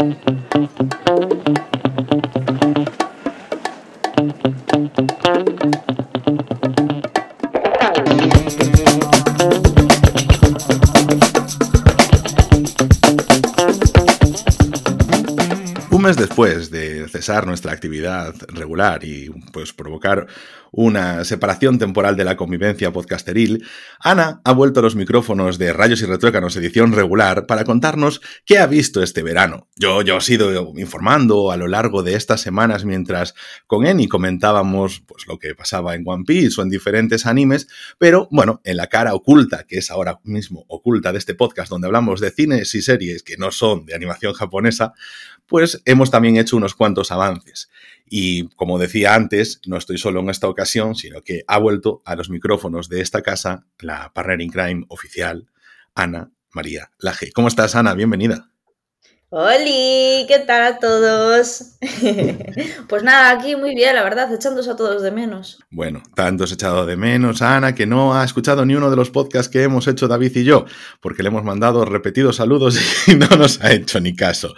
Un nuestra actividad regular y pues provocar una separación temporal de la convivencia podcasteril, Ana ha vuelto a los micrófonos de Rayos y Retrócanos edición regular para contarnos qué ha visto este verano. Yo, yo he ido informando a lo largo de estas semanas mientras con Eni comentábamos pues, lo que pasaba en One Piece o en diferentes animes, pero bueno, en la cara oculta, que es ahora mismo oculta de este podcast donde hablamos de cines y series que no son de animación japonesa, pues hemos también hecho unos cuantos avances. Y como decía antes, no estoy solo en esta ocasión, sino que ha vuelto a los micrófonos de esta casa la partner in crime oficial, Ana María Laje. ¿Cómo estás, Ana? Bienvenida. Hola, ¿qué tal a todos? pues nada, aquí muy bien, la verdad, echándose a todos de menos. Bueno, tanto has echado de menos a Ana que no ha escuchado ni uno de los podcasts que hemos hecho David y yo, porque le hemos mandado repetidos saludos y no nos ha hecho ni caso.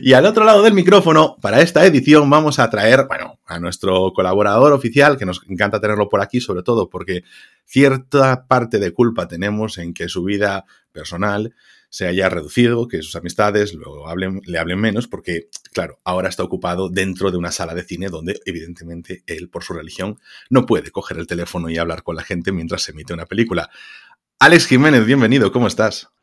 Y al otro lado del micrófono, para esta edición vamos a traer, bueno, a nuestro colaborador oficial, que nos encanta tenerlo por aquí, sobre todo porque cierta parte de culpa tenemos en que su vida personal se haya reducido, que sus amistades hablen, le hablen menos, porque, claro, ahora está ocupado dentro de una sala de cine donde, evidentemente, él, por su religión, no puede coger el teléfono y hablar con la gente mientras se emite una película. Alex Jiménez, bienvenido, ¿cómo estás?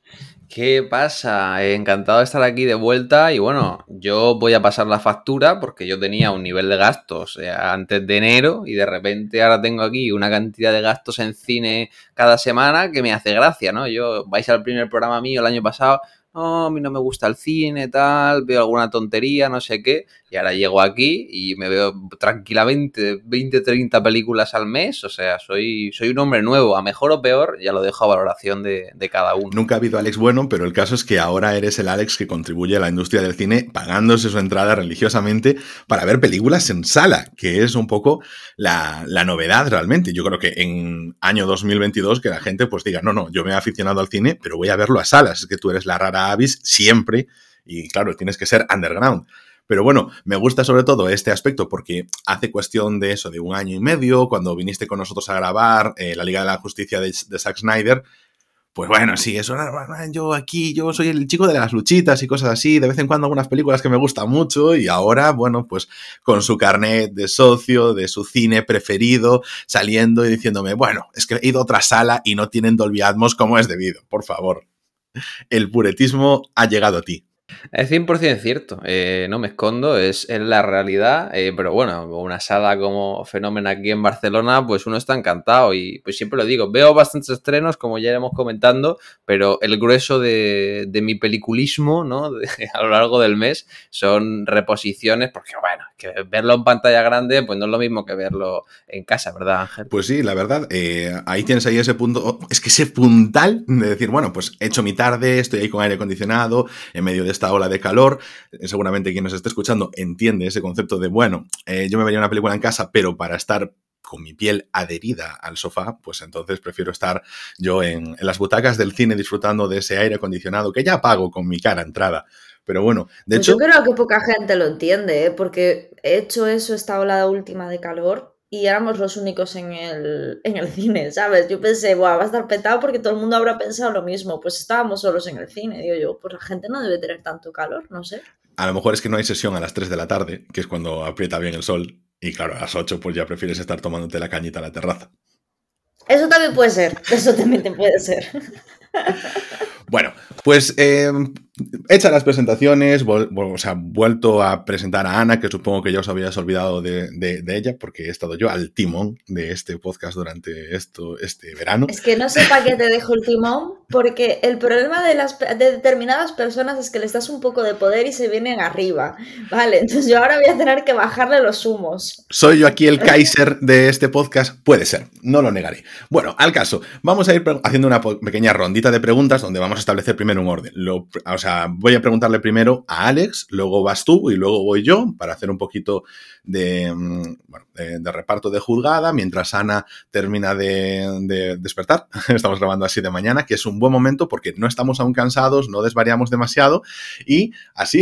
¿Qué pasa? Encantado de estar aquí de vuelta y bueno, yo voy a pasar la factura porque yo tenía un nivel de gastos eh, antes de enero y de repente ahora tengo aquí una cantidad de gastos en cine cada semana que me hace gracia, ¿no? Yo vais al primer programa mío el año pasado, no, a mí no me gusta el cine, tal, veo alguna tontería, no sé qué, y ahora llego aquí y me veo tranquilamente 20, 30 películas al mes. O sea, soy, soy un hombre nuevo, a mejor o peor, ya lo dejo a valoración de, cada uno. Nunca ha habido Alex bueno, pero el caso es que ahora eres el Alex que contribuye a la industria del cine pagándose su entrada religiosamente para ver películas en sala, que es un poco la, la novedad realmente. Yo creo que en año 2022 que la gente pues diga, no, no, yo me he aficionado al cine, pero voy a verlo a salas. Es que tú eres la rara avis siempre y claro, tienes que ser underground. Pero bueno, me gusta sobre todo este aspecto porque hace cuestión de eso, de un año y medio, cuando viniste con nosotros a grabar eh, la Liga de la Justicia de, de Zack Snyder, pues bueno, sí, eso yo aquí, yo soy el chico de las luchitas y cosas así, de vez en cuando algunas películas que me gustan mucho y ahora, bueno, pues con su carnet de socio, de su cine preferido, saliendo y diciéndome, bueno, es que he ido a otra sala y no tienen Dolby Atmos como es debido, por favor. El puretismo ha llegado a ti. Es 100% cierto, eh, no me escondo, es, la realidad, eh, pero bueno, una sala como Fenómeno aquí en Barcelona, pues uno está encantado y pues siempre lo digo, veo bastantes estrenos, como ya iremos comentando, pero el grueso de, mi peliculismo, ¿no? A lo largo del mes son reposiciones, porque bueno, verlo en pantalla grande, pues no es lo mismo que verlo en casa, ¿verdad, Ángel? Pues sí, la verdad, eh, ahí tienes ahí ese punto, es que ese puntal de decir, bueno, pues he hecho mi tarde, estoy ahí con aire acondicionado, en medio de esta ola de calor. Eh, seguramente quien nos esté escuchando entiende ese concepto de, bueno, eh, yo me vería una película en casa, pero para estar con mi piel adherida al sofá, pues entonces prefiero estar yo en, en, las butacas del cine disfrutando de ese aire acondicionado que ya pago con mi cara entrada. Pero bueno, de pues hecho... Yo creo que poca gente lo entiende, ¿eh? porque he hecho eso esta ola última de calor y éramos los únicos en el, en el cine, ¿sabes? Yo pensé, Buah, va a estar petado porque todo el mundo habrá pensado lo mismo. Pues estábamos solos en el cine, digo yo, pues la gente no debe tener tanto calor, no sé. A lo mejor es que no hay sesión a las 3 de la tarde, que es cuando aprieta bien el sol, y claro, a las 8 pues ya prefieres estar tomándote la cañita a la terraza. Eso también puede ser, eso también te puede ser. Bueno, pues eh, hechas las presentaciones, o sea, vuelto a presentar a Ana, que supongo que ya os habíais olvidado de, de, de, ella, porque he estado yo al timón de este podcast durante esto, este verano. Es que no sé para qué te dejo el timón, porque el problema de, las, de determinadas personas es que les das un poco de poder y se vienen arriba. Vale, entonces yo ahora voy a tener que bajarle los humos. ¿Soy yo aquí el Kaiser de este podcast? Puede ser, no lo negaré. Bueno, al caso, vamos a ir haciendo una pequeña rondita de preguntas donde vamos a establecer primero un orden. Lo, o sea, voy a preguntarle primero a Alex, luego vas tú y luego voy yo para hacer un poquito de, mm, de, reparto de juzgada mientras Ana termina de, despertar. Estamos grabando así de mañana, que es un buen momento porque no estamos aún cansados, no desvariamos demasiado y así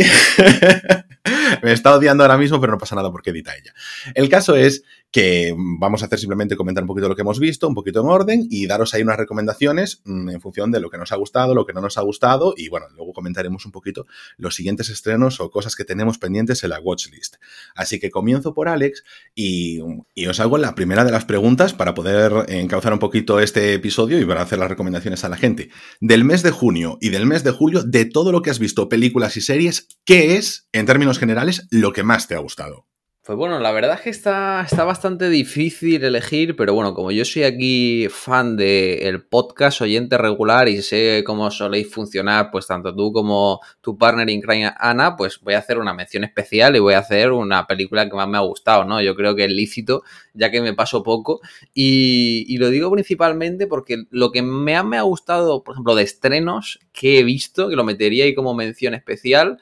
me está odiando ahora mismo, pero no pasa nada porque edita ella. El caso es que vamos a hacer simplemente comentar un poquito lo que hemos visto, un poquito en orden y daros ahí unas recomendaciones mm, en función de lo que nos ha gustado, lo que no nos ha gustado y bueno, luego comentaremos un poquito los siguientes estrenos o cosas que tenemos pendientes en la watchlist. Así que comienzo por Alex y, os hago la primera de las preguntas para poder encauzar un poquito este episodio y para hacer las recomendaciones a la gente. Del mes de junio y del mes de julio, de todo lo que has visto, películas y series, ¿qué es, en términos generales, lo que más te ha gustado? Pues bueno, la verdad es que está, está bastante difícil elegir, pero bueno, como yo soy aquí fan del podcast, oyente regular y sé cómo soléis funcionar, pues tanto tú como tu partner in crime, Ana, pues voy a hacer una mención especial y voy a hacer una película que más me ha gustado, ¿no? Yo creo que es lícito, ya que me paso poco. Y, lo digo principalmente porque lo que me ha, me ha gustado, por ejemplo, de estrenos que he visto, que lo metería ahí como mención especial,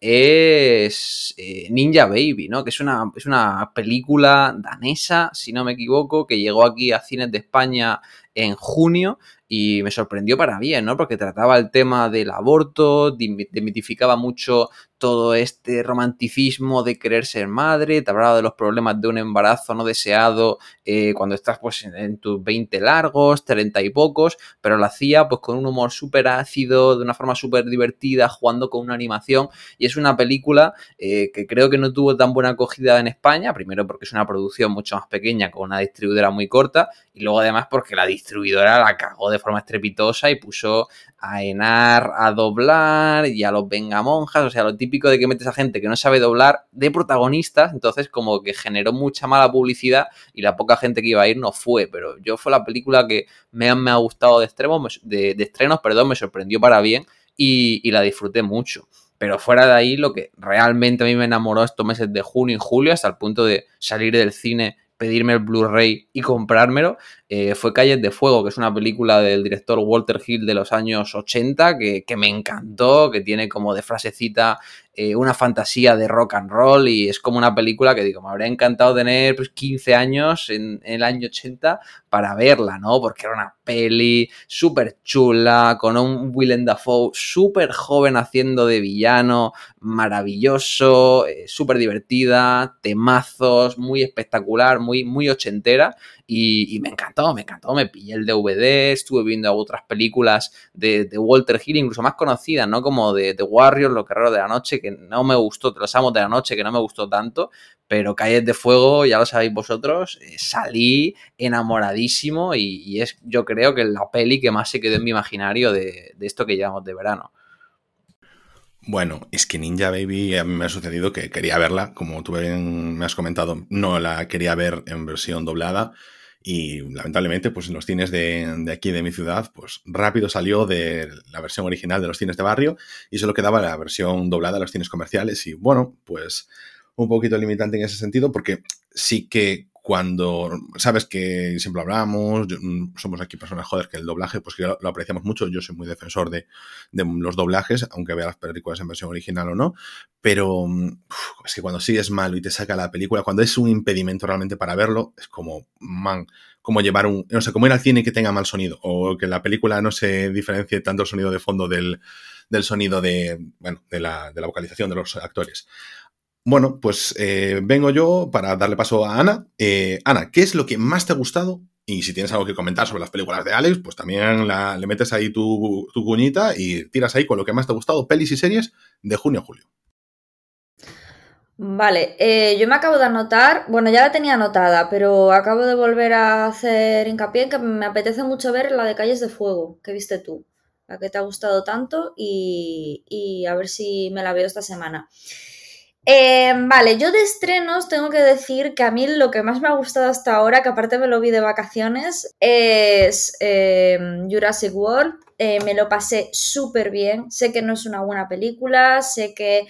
es eh, Ninja Baby, ¿no? Que es una, es una película danesa, si no me equivoco, que llegó aquí a cines de España en junio y me sorprendió para bien, ¿no? Porque trataba el tema del aborto, demitificaba mucho todo este romanticismo de querer ser madre, te hablaba de los problemas de un embarazo no deseado eh, cuando estás pues en, tus 20 largos, 30 y pocos, pero lo hacía pues con un humor súper ácido, de una forma súper divertida, jugando con una animación y es una película eh, que creo que no tuvo tan buena acogida en España, primero porque es una producción mucho más pequeña con una distribuidora muy corta y luego además porque la distribuidora la cagó de forma estrepitosa y puso a Enar a doblar y a los vengamonjas, o sea, lo típico de que metes a gente que no sabe doblar de protagonistas, entonces como que generó mucha mala publicidad y la poca gente que iba a ir no fue, pero yo fue la película que me, me ha gustado de, extremos, de, estrenos, perdón, me sorprendió para bien y, y la disfruté mucho. Pero fuera de ahí, lo que realmente a mí me enamoró estos meses de junio y julio, hasta el punto de salir del cine pedirme el Blu-ray y comprármelo, eh, fue Calles de Fuego, que es una película del director Walter Hill de los años 80, que, que me encantó, que tiene como de frasecita eh, una fantasía de rock and roll y es como una película que digo, me habría encantado tener pues, 15 años en, el año 80 para verla, ¿no? Porque era una peli súper chula, con un Willem Dafoe súper joven haciendo de villano, maravilloso, eh, súper divertida, temazos, muy espectacular, muy, muy ochentera y, me encantó, me encantó, me pillé el DVD, estuve viendo otras películas de, Walter Hill, incluso más conocidas, ¿no? Como de, The Warriors, Los Guerreros de la Noche, que no me gustó, Los Amos de la Noche, que no me gustó tanto, pero Calles de Fuego, ya lo sabéis vosotros, eh, salí enamoradísimo y, es yo creo que la peli que más se quedó en mi imaginario de, de esto que llevamos de verano. Bueno, es que Ninja Baby a mí me ha sucedido que quería verla, como tú me has comentado, no la quería ver en versión doblada y lamentablemente, pues en los cines de, aquí de mi ciudad, pues rápido salió de la versión original de los cines de barrio y solo quedaba la versión doblada de los cines comerciales. Y bueno, pues un poquito limitante en ese sentido, porque sí que cuando sabes que siempre hablamos, mm, somos aquí personas, joder, que el doblaje, pues lo, apreciamos mucho, yo soy muy defensor de, los doblajes, aunque vea las películas en versión original o no, pero mm, es que cuando sí es malo y te saca la película, cuando es un impedimento realmente para verlo, es como, man, como llevar un, no sé, como ir al cine que tenga mal sonido, o que la película no se diferencie tanto el sonido de fondo del, sonido de, bueno, de la, de la vocalización de los actores. Bueno, pues eh, vengo yo para darle paso a Ana. Eh, Ana, ¿qué es lo que más te ha gustado? Y si tienes algo que comentar sobre las películas de Alex, pues también le metes ahí tu, cuñita y tiras ahí con lo que más te ha gustado, pelis y series de junio a julio. Vale, eh, yo me acabo de anotar, bueno, ya la tenía anotada, pero acabo de volver a hacer hincapié en que me apetece mucho ver la de Calles de Fuego, que viste tú, la que te ha gustado tanto y a ver si me la veo esta semana. Eh, vale, yo de estrenos tengo que decir que a mí lo que más me ha gustado hasta ahora, que aparte me lo vi de vacaciones, es eh, Jurassic World. Eh, me lo pasé súper bien. Sé que no es una buena película, sé que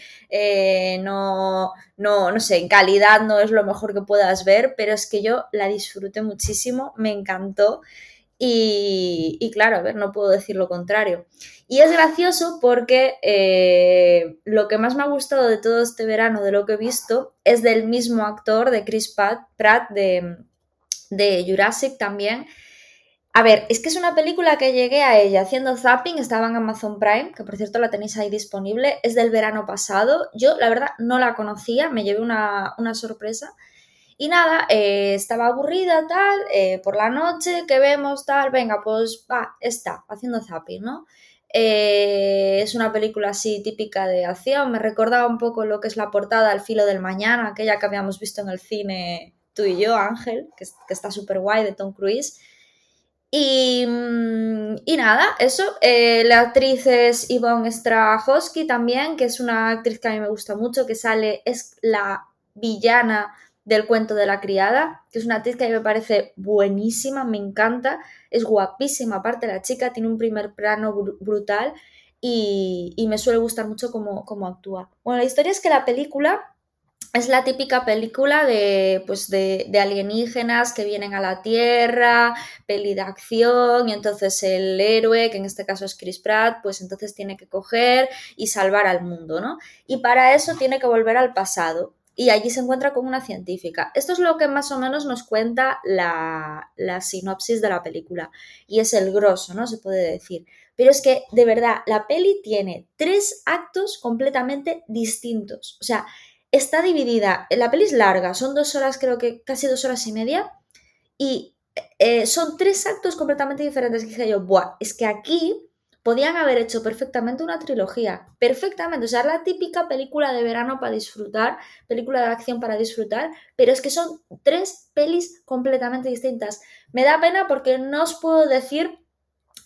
no, no, no sé, en calidad no es lo mejor que puedas ver, pero es que yo la disfruté muchísimo, me encantó. Y, claro, a ver, no puedo decir lo contrario. Y es gracioso porque eh, lo que más me ha gustado de todo este verano, de lo que he visto, es del mismo actor, de Chris Pratt, de, de Jurassic también. A ver, es que es una película que llegué a ella haciendo zapping, estaba en Amazon Prime, que por cierto la tenéis ahí disponible, es del verano pasado. Yo, la verdad, no la conocía, me llevé una, una sorpresa. Y nada, eh, estaba aburrida, tal, eh, por la noche, que vemos, tal, venga, pues va, está, haciendo zapping, ¿no? Eh, es una película así típica de acción, me recordaba un poco lo que es la portada Al filo del mañana, aquella que habíamos visto en el cine tú y yo, Ángel, que, está súper guay de Tom Cruise. Y, mm, y, nada, eso. la actriz es Yvonne Strahovski también, que es una actriz que a mí me gusta mucho, que sale, es la villana del cuento de la criada, que es una actriz que a mí me parece buenísima, me encanta, es guapísima, aparte la chica tiene un primer plano brutal y, me suele gustar mucho cómo, cómo, actúa. Bueno, la historia es que la película es la típica película de, pues de, de, alienígenas que vienen a la Tierra, peli de acción, y entonces el héroe, que en este caso es Chris Pratt, pues entonces tiene que coger y salvar al mundo, ¿no? Y para eso tiene que volver al pasado y allí se encuentra con una científica. Esto es lo que más o menos nos cuenta la, sinopsis de la película y es el grosso, ¿no? Se puede decir. Pero es que, de verdad, la peli tiene tres actos completamente distintos. O sea, está dividida, la peli es larga, son dos horas, creo que casi dos horas y media, y eh, son tres actos completamente diferentes. Y dije yo, Buah, es que aquí podían haber hecho perfectamente una trilogía, perfectamente, o sea, la típica película de verano para disfrutar, película de acción para disfrutar, pero es que son tres pelis completamente distintas. Me da pena porque no os puedo decir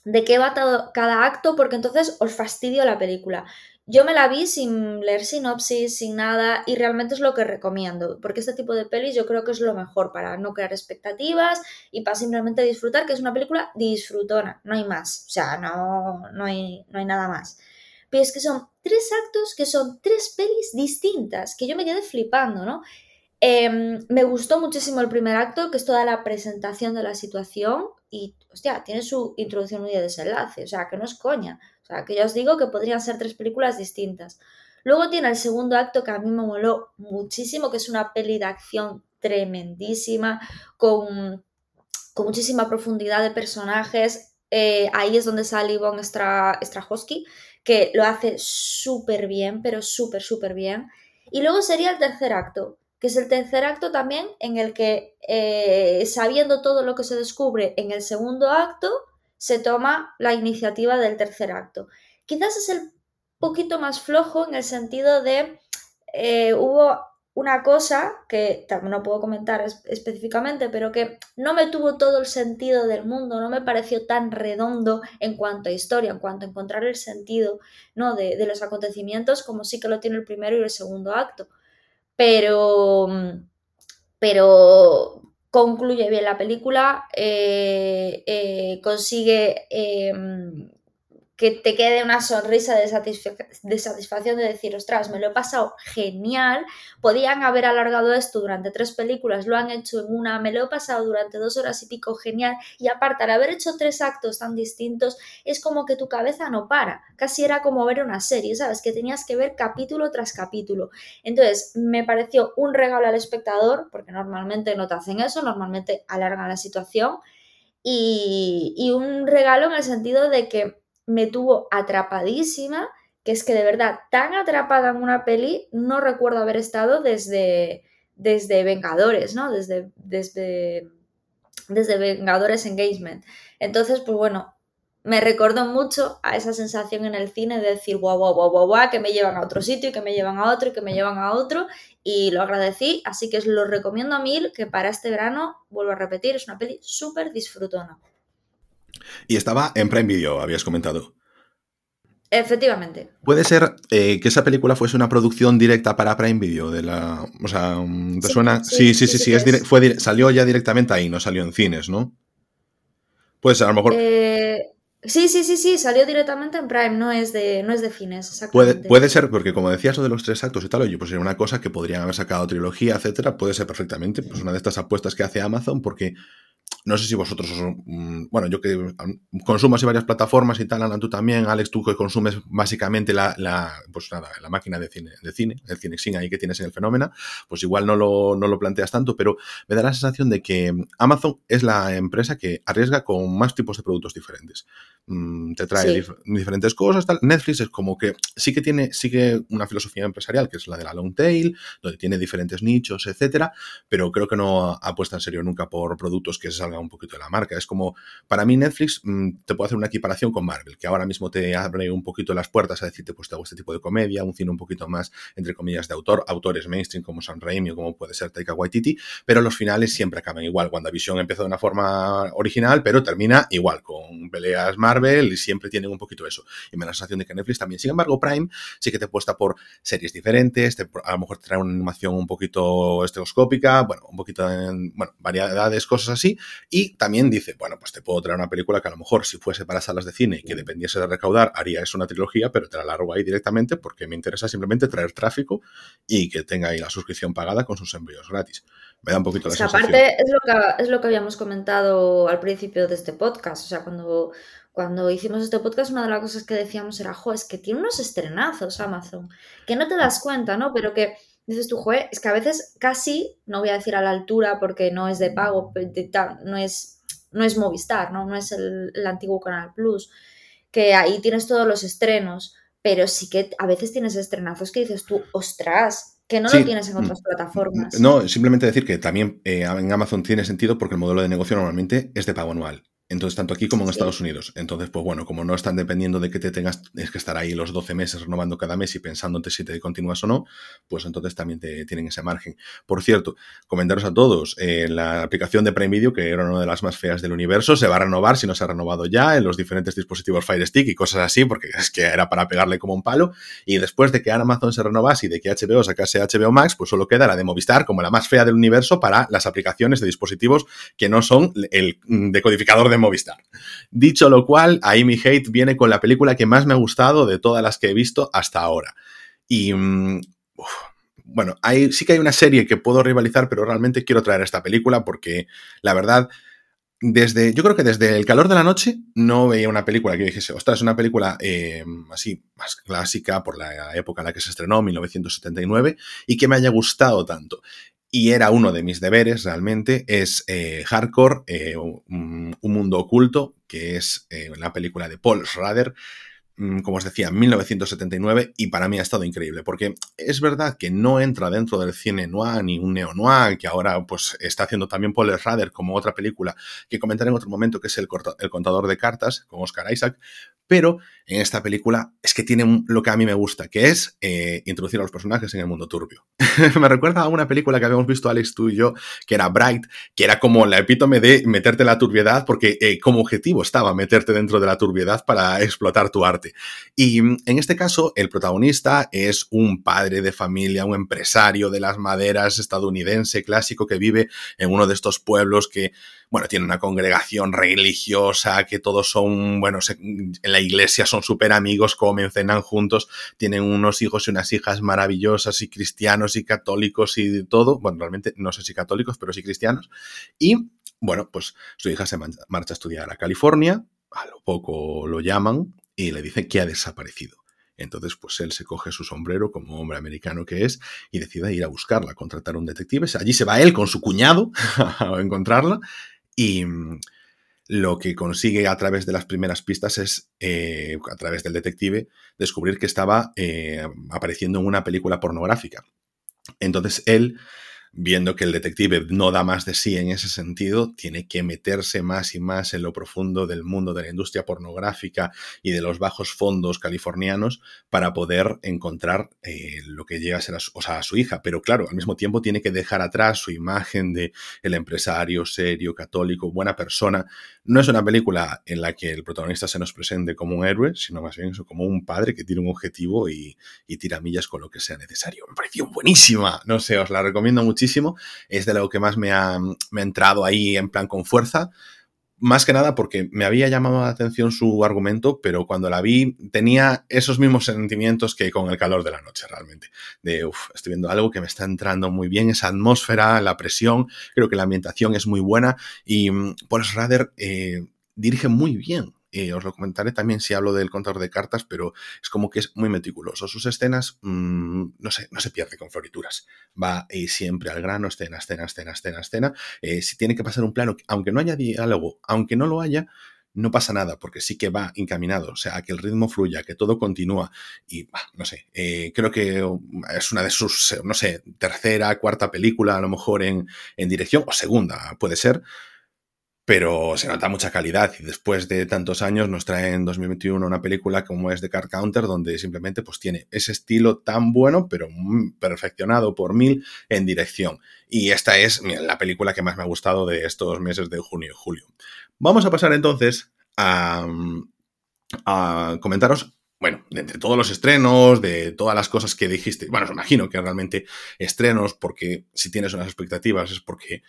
de qué va todo, cada acto porque entonces os fastidio la película. Yo me la vi sin leer sinopsis, sin nada, y realmente es lo que recomiendo, porque este tipo de pelis yo creo que es lo mejor para no crear expectativas y para simplemente disfrutar, que es una película disfrutona, no hay más, o sea, no, no, hay, no hay nada más. Pero es que son tres actos que son tres pelis distintas, que yo me quedé flipando, ¿no? Em, me gustó muchísimo el primer acto, que es toda la presentación de la situación y, hostia, tiene su introducción y desenlace, o sea, que no es coña. Sea, que ya os digo que podrían ser tres películas distintas. Luego tiene el segundo acto que a mí me moló muchísimo, que es una peli de acción tremendísima, con, muchísima profundidad de personajes. Eh, ahí es donde sale Ivonne Strahovski, que lo hace súper bien, pero súper, súper bien. Y luego sería el tercer acto, que es el tercer acto también en el que, eh, sabiendo todo lo que se descubre en el segundo acto, se toma la iniciativa del tercer acto. Quizás es el poquito más flojo en el sentido de eh, hubo una cosa que no puedo comentar específicamente, pero que no me tuvo todo el sentido del mundo, no me pareció tan redondo en cuanto a historia, en cuanto a encontrar el sentido ¿no? de, de los acontecimientos, como sí que lo tiene el primero y el segundo acto. Pero, pero concluye bien la película, eh, eh, consigue em, que te quede una sonrisa de, satisfacción de decir, ostras, me lo he pasado genial, podían haber alargado esto durante tres películas, lo han hecho en una, me lo he pasado durante dos horas y pico genial, y aparte, al haber hecho tres actos tan distintos, es como que tu cabeza no para, casi era como ver una serie, ¿sabes? Que tenías que ver capítulo tras capítulo. Entonces, me pareció un regalo al espectador, porque normalmente no te hacen eso, normalmente alargan la situación, y, y un regalo en el sentido de que me tuvo atrapadísima, que es que de verdad, tan atrapada en una peli, no recuerdo haber estado desde, desde Vengadores, ¿no? Desde, desde, desde Vengadores Engagement. Entonces, pues bueno, me recordó mucho a esa sensación en el cine de decir, guau, guau, guau, guau, guau, que me llevan a otro sitio y que me llevan a otro y que me llevan a otro. Y lo agradecí, así que os lo recomiendo a mil, que para este verano, vuelvo a repetir, es una peli súper disfrutona. Y estaba en Prime Video, habías comentado. Efectivamente. ¿Puede ser eh, que esa película fuese una producción directa para Prime Video? De la, o sea, ¿te suena? Sí, sí, sí, sí, fue, salió ya directamente ahí, no salió en cines, ¿no? Pues a lo mejor... Eh, sí, sí, sí, sí, salió directamente en Prime, no es de, no es de cines, Puede, puede ser, porque como decías lo de los tres actos y tal, oye, pues era una cosa que podrían haber sacado trilogía, etcétera, puede ser perfectamente pues una de estas apuestas que hace Amazon, porque no sé si vosotros, mm, bueno, yo que consumo así varias plataformas y tal, Ana, tú también, Alex, tú que consumes básicamente la, la pues nada, la máquina de cine, de cine, el Cinexin ahí que tienes en el fenómeno, pues igual no lo, no lo planteas tanto, pero me da la sensación de que Amazon es la empresa que arriesga con más tipos de productos diferentes. Mm, te trae diferentes cosas, tal. Netflix es como que sí que tiene, sigue una filosofía empresarial, que es la de la long tail, donde tiene diferentes nichos, etcétera, pero creo que no apuesta en serio nunca por productos que se salgan un poquito de la marca. Es como, para mí Netflix mm, te puede hacer una equiparación con Marvel, que ahora mismo te abre un poquito las puertas a decirte, pues te hago este tipo de comedia, un cine un poquito más, entre comillas, de autor, autores mainstream como Sam Raimi o como puede ser Taika Waititi, pero los finales siempre acaban igual. WandaVision empieza de una forma original, pero termina igual, con peleas Marvel y siempre tienen un poquito eso. Y me da la sensación de que Netflix también. Sin embargo, Prime sí que te puesta por series diferentes, a lo mejor te trae una animación un poquito estereoscópica, bueno, un poquito en, bueno, variedades, cosas así, y también dice, bueno, pues te puedo traer una película que a lo mejor si fuese para salas de cine y que dependiese de recaudar, haría eso una trilogía, pero te la largo ahí directamente porque me interesa simplemente traer tráfico y que tenga ahí la suscripción pagada con sus envíos gratis. Me da un poquito la sensación. Aparte, es lo, que, es lo que habíamos comentado al principio de este podcast. O sea, cuando, cuando hicimos este podcast, una de las cosas que decíamos era, jo, es que tiene unos estrenazos Amazon, que no te das cuenta, ¿no? Pero que dices tú, joder, es que a veces casi, no voy a decir a la altura porque no es de pago, no es, no es Movistar, ¿no? No es el, antiguo Canal Plus, que ahí tienes todos los estrenos, pero sí que a veces tienes estrenazos que dices tú, ostras, que no lo tienes en otras mm, plataformas. No, simplemente decir que también eh, en Amazon tiene sentido porque el modelo de negocio normalmente es de pago anual. Entonces, tanto aquí como en Estados Unidos. Entonces, pues bueno, como no están dependiendo de que te tengas, es que estar ahí los 12 meses renovando cada mes y pensándote si te continúas o no, pues entonces también te tienen ese margen. Por cierto, comentaros a todos, eh, la aplicación de Prime Video, que era una de las más feas del universo, se va a renovar si no se ha renovado ya en los diferentes dispositivos Fire Stick y cosas así, porque es que era para pegarle como un palo. Y después de que Amazon se renovase y de que HBO sacase HBO Max, pues solo queda la de Movistar como la más fea del universo para las aplicaciones de dispositivos que no son el decodificador de Movistar. Dicho lo cual, ahí mi hate viene con la película que más me ha gustado de todas las que he visto hasta ahora. Y... Mm, bueno, sí que hay una serie que puedo rivalizar, pero realmente quiero traer esta película porque la verdad, desde, yo creo que desde El calor de la noche no veía una película que dijese, ostras, es una película eh, así más clásica por la época en la que se estrenó, 1979, y que me haya gustado tanto y era uno de mis deberes realmente, es eh, Hardcore, eh, un, mundo oculto, que es eh, la película de Paul Schrader, como os decía, 1979, y para mí ha estado increíble, porque es verdad que no entra dentro del cine noir ni un neo-noir, que ahora pues está haciendo también Paul Schrader como otra película que comentaré en otro momento, que es El, el contador de cartas, con Oscar Isaac, pero en esta película es que tiene lo que a mí me gusta, que es eh, introducir a los personajes en el mundo turbio. me recuerda a una película que habíamos visto Alex tú y yo, que era Bright, que era como la epítome de meterte en la turbiedad, porque eh, como objetivo estaba meterte dentro de la turbiedad para explotar tu arte. Y mm, en este caso, el protagonista es un padre de familia, un empresario de las maderas estadounidense clásico que vive en uno de estos pueblos que bueno, tiene una congregación religiosa, que todos son, bueno, en la iglesia son súper amigos, comen, cenan juntos, tienen unos hijos y unas hijas maravillosas y cristianos y católicos y todo, bueno, realmente no sé si católicos, pero sí cristianos, y bueno, pues su hija se marcha a estudiar a California, a lo poco lo llaman y le dicen que ha desaparecido. Entonces, pues él se coge su sombrero como hombre americano que es y decide ir a buscarla, contratar a un detective. Allí se va él con su cuñado a encontrarla y mm, lo que consigue a través de las primeras pistas es, eh, a través del detective, descubrir que estaba eh, apareciendo en una película pornográfica. Entonces él viendo que el detective no da más de sí en ese sentido, tiene que meterse más y más en lo profundo del mundo de la industria pornográfica y de los bajos fondos californianos para poder encontrar eh, lo que llega a ser a su, hija. Pero claro, al mismo tiempo tiene que dejar atrás su imagen de el empresario serio, católico, buena persona. No es una película en la que el protagonista se nos presente como un héroe, sino más bien como un padre que tiene un objetivo y, y tira millas con lo que sea necesario. Me pareció buenísima. No sé, os la recomiendo mucho es de lo que más me ha, entrado ahí en plan con fuerza. Más que nada porque me había llamado la atención su argumento, pero cuando la vi tenía esos mismos sentimientos que con el calor de la noche realmente. De, uff, estoy viendo algo que me está entrando muy bien, esa atmósfera, la presión, creo que la ambientación es muy buena y mm, Paul Schrader eh, dirige muy bien eh, os lo comentaré también si hablo del contador de cartas, pero es como que es muy meticuloso. Sus escenas, mm, no sé, no se pierde con florituras. Va eh, siempre al grano, escena, escena, escena, escena, escena. Eh, si tiene que pasar un plano, aunque no haya diálogo, aunque no lo haya, no pasa nada, porque sí que va encaminado, o sea, a que el ritmo fluya, que todo continúa. Y, no sé, creo que es una de sus, no sé, tercera, cuarta película, a lo mejor en, en dirección, o segunda, puede ser pero se nota mucha calidad y después de tantos años nos trae en 2021 una película como es The Card Counter donde simplemente pues tiene ese estilo tan bueno pero perfeccionado por mil en dirección y esta es la película que más me ha gustado de estos meses de junio y julio. Vamos a pasar entonces a, a comentaros bueno, entre todos los estrenos, de todas las cosas que dijiste, bueno, os imagino que realmente estrenos, porque si tienes unas expectativas es porque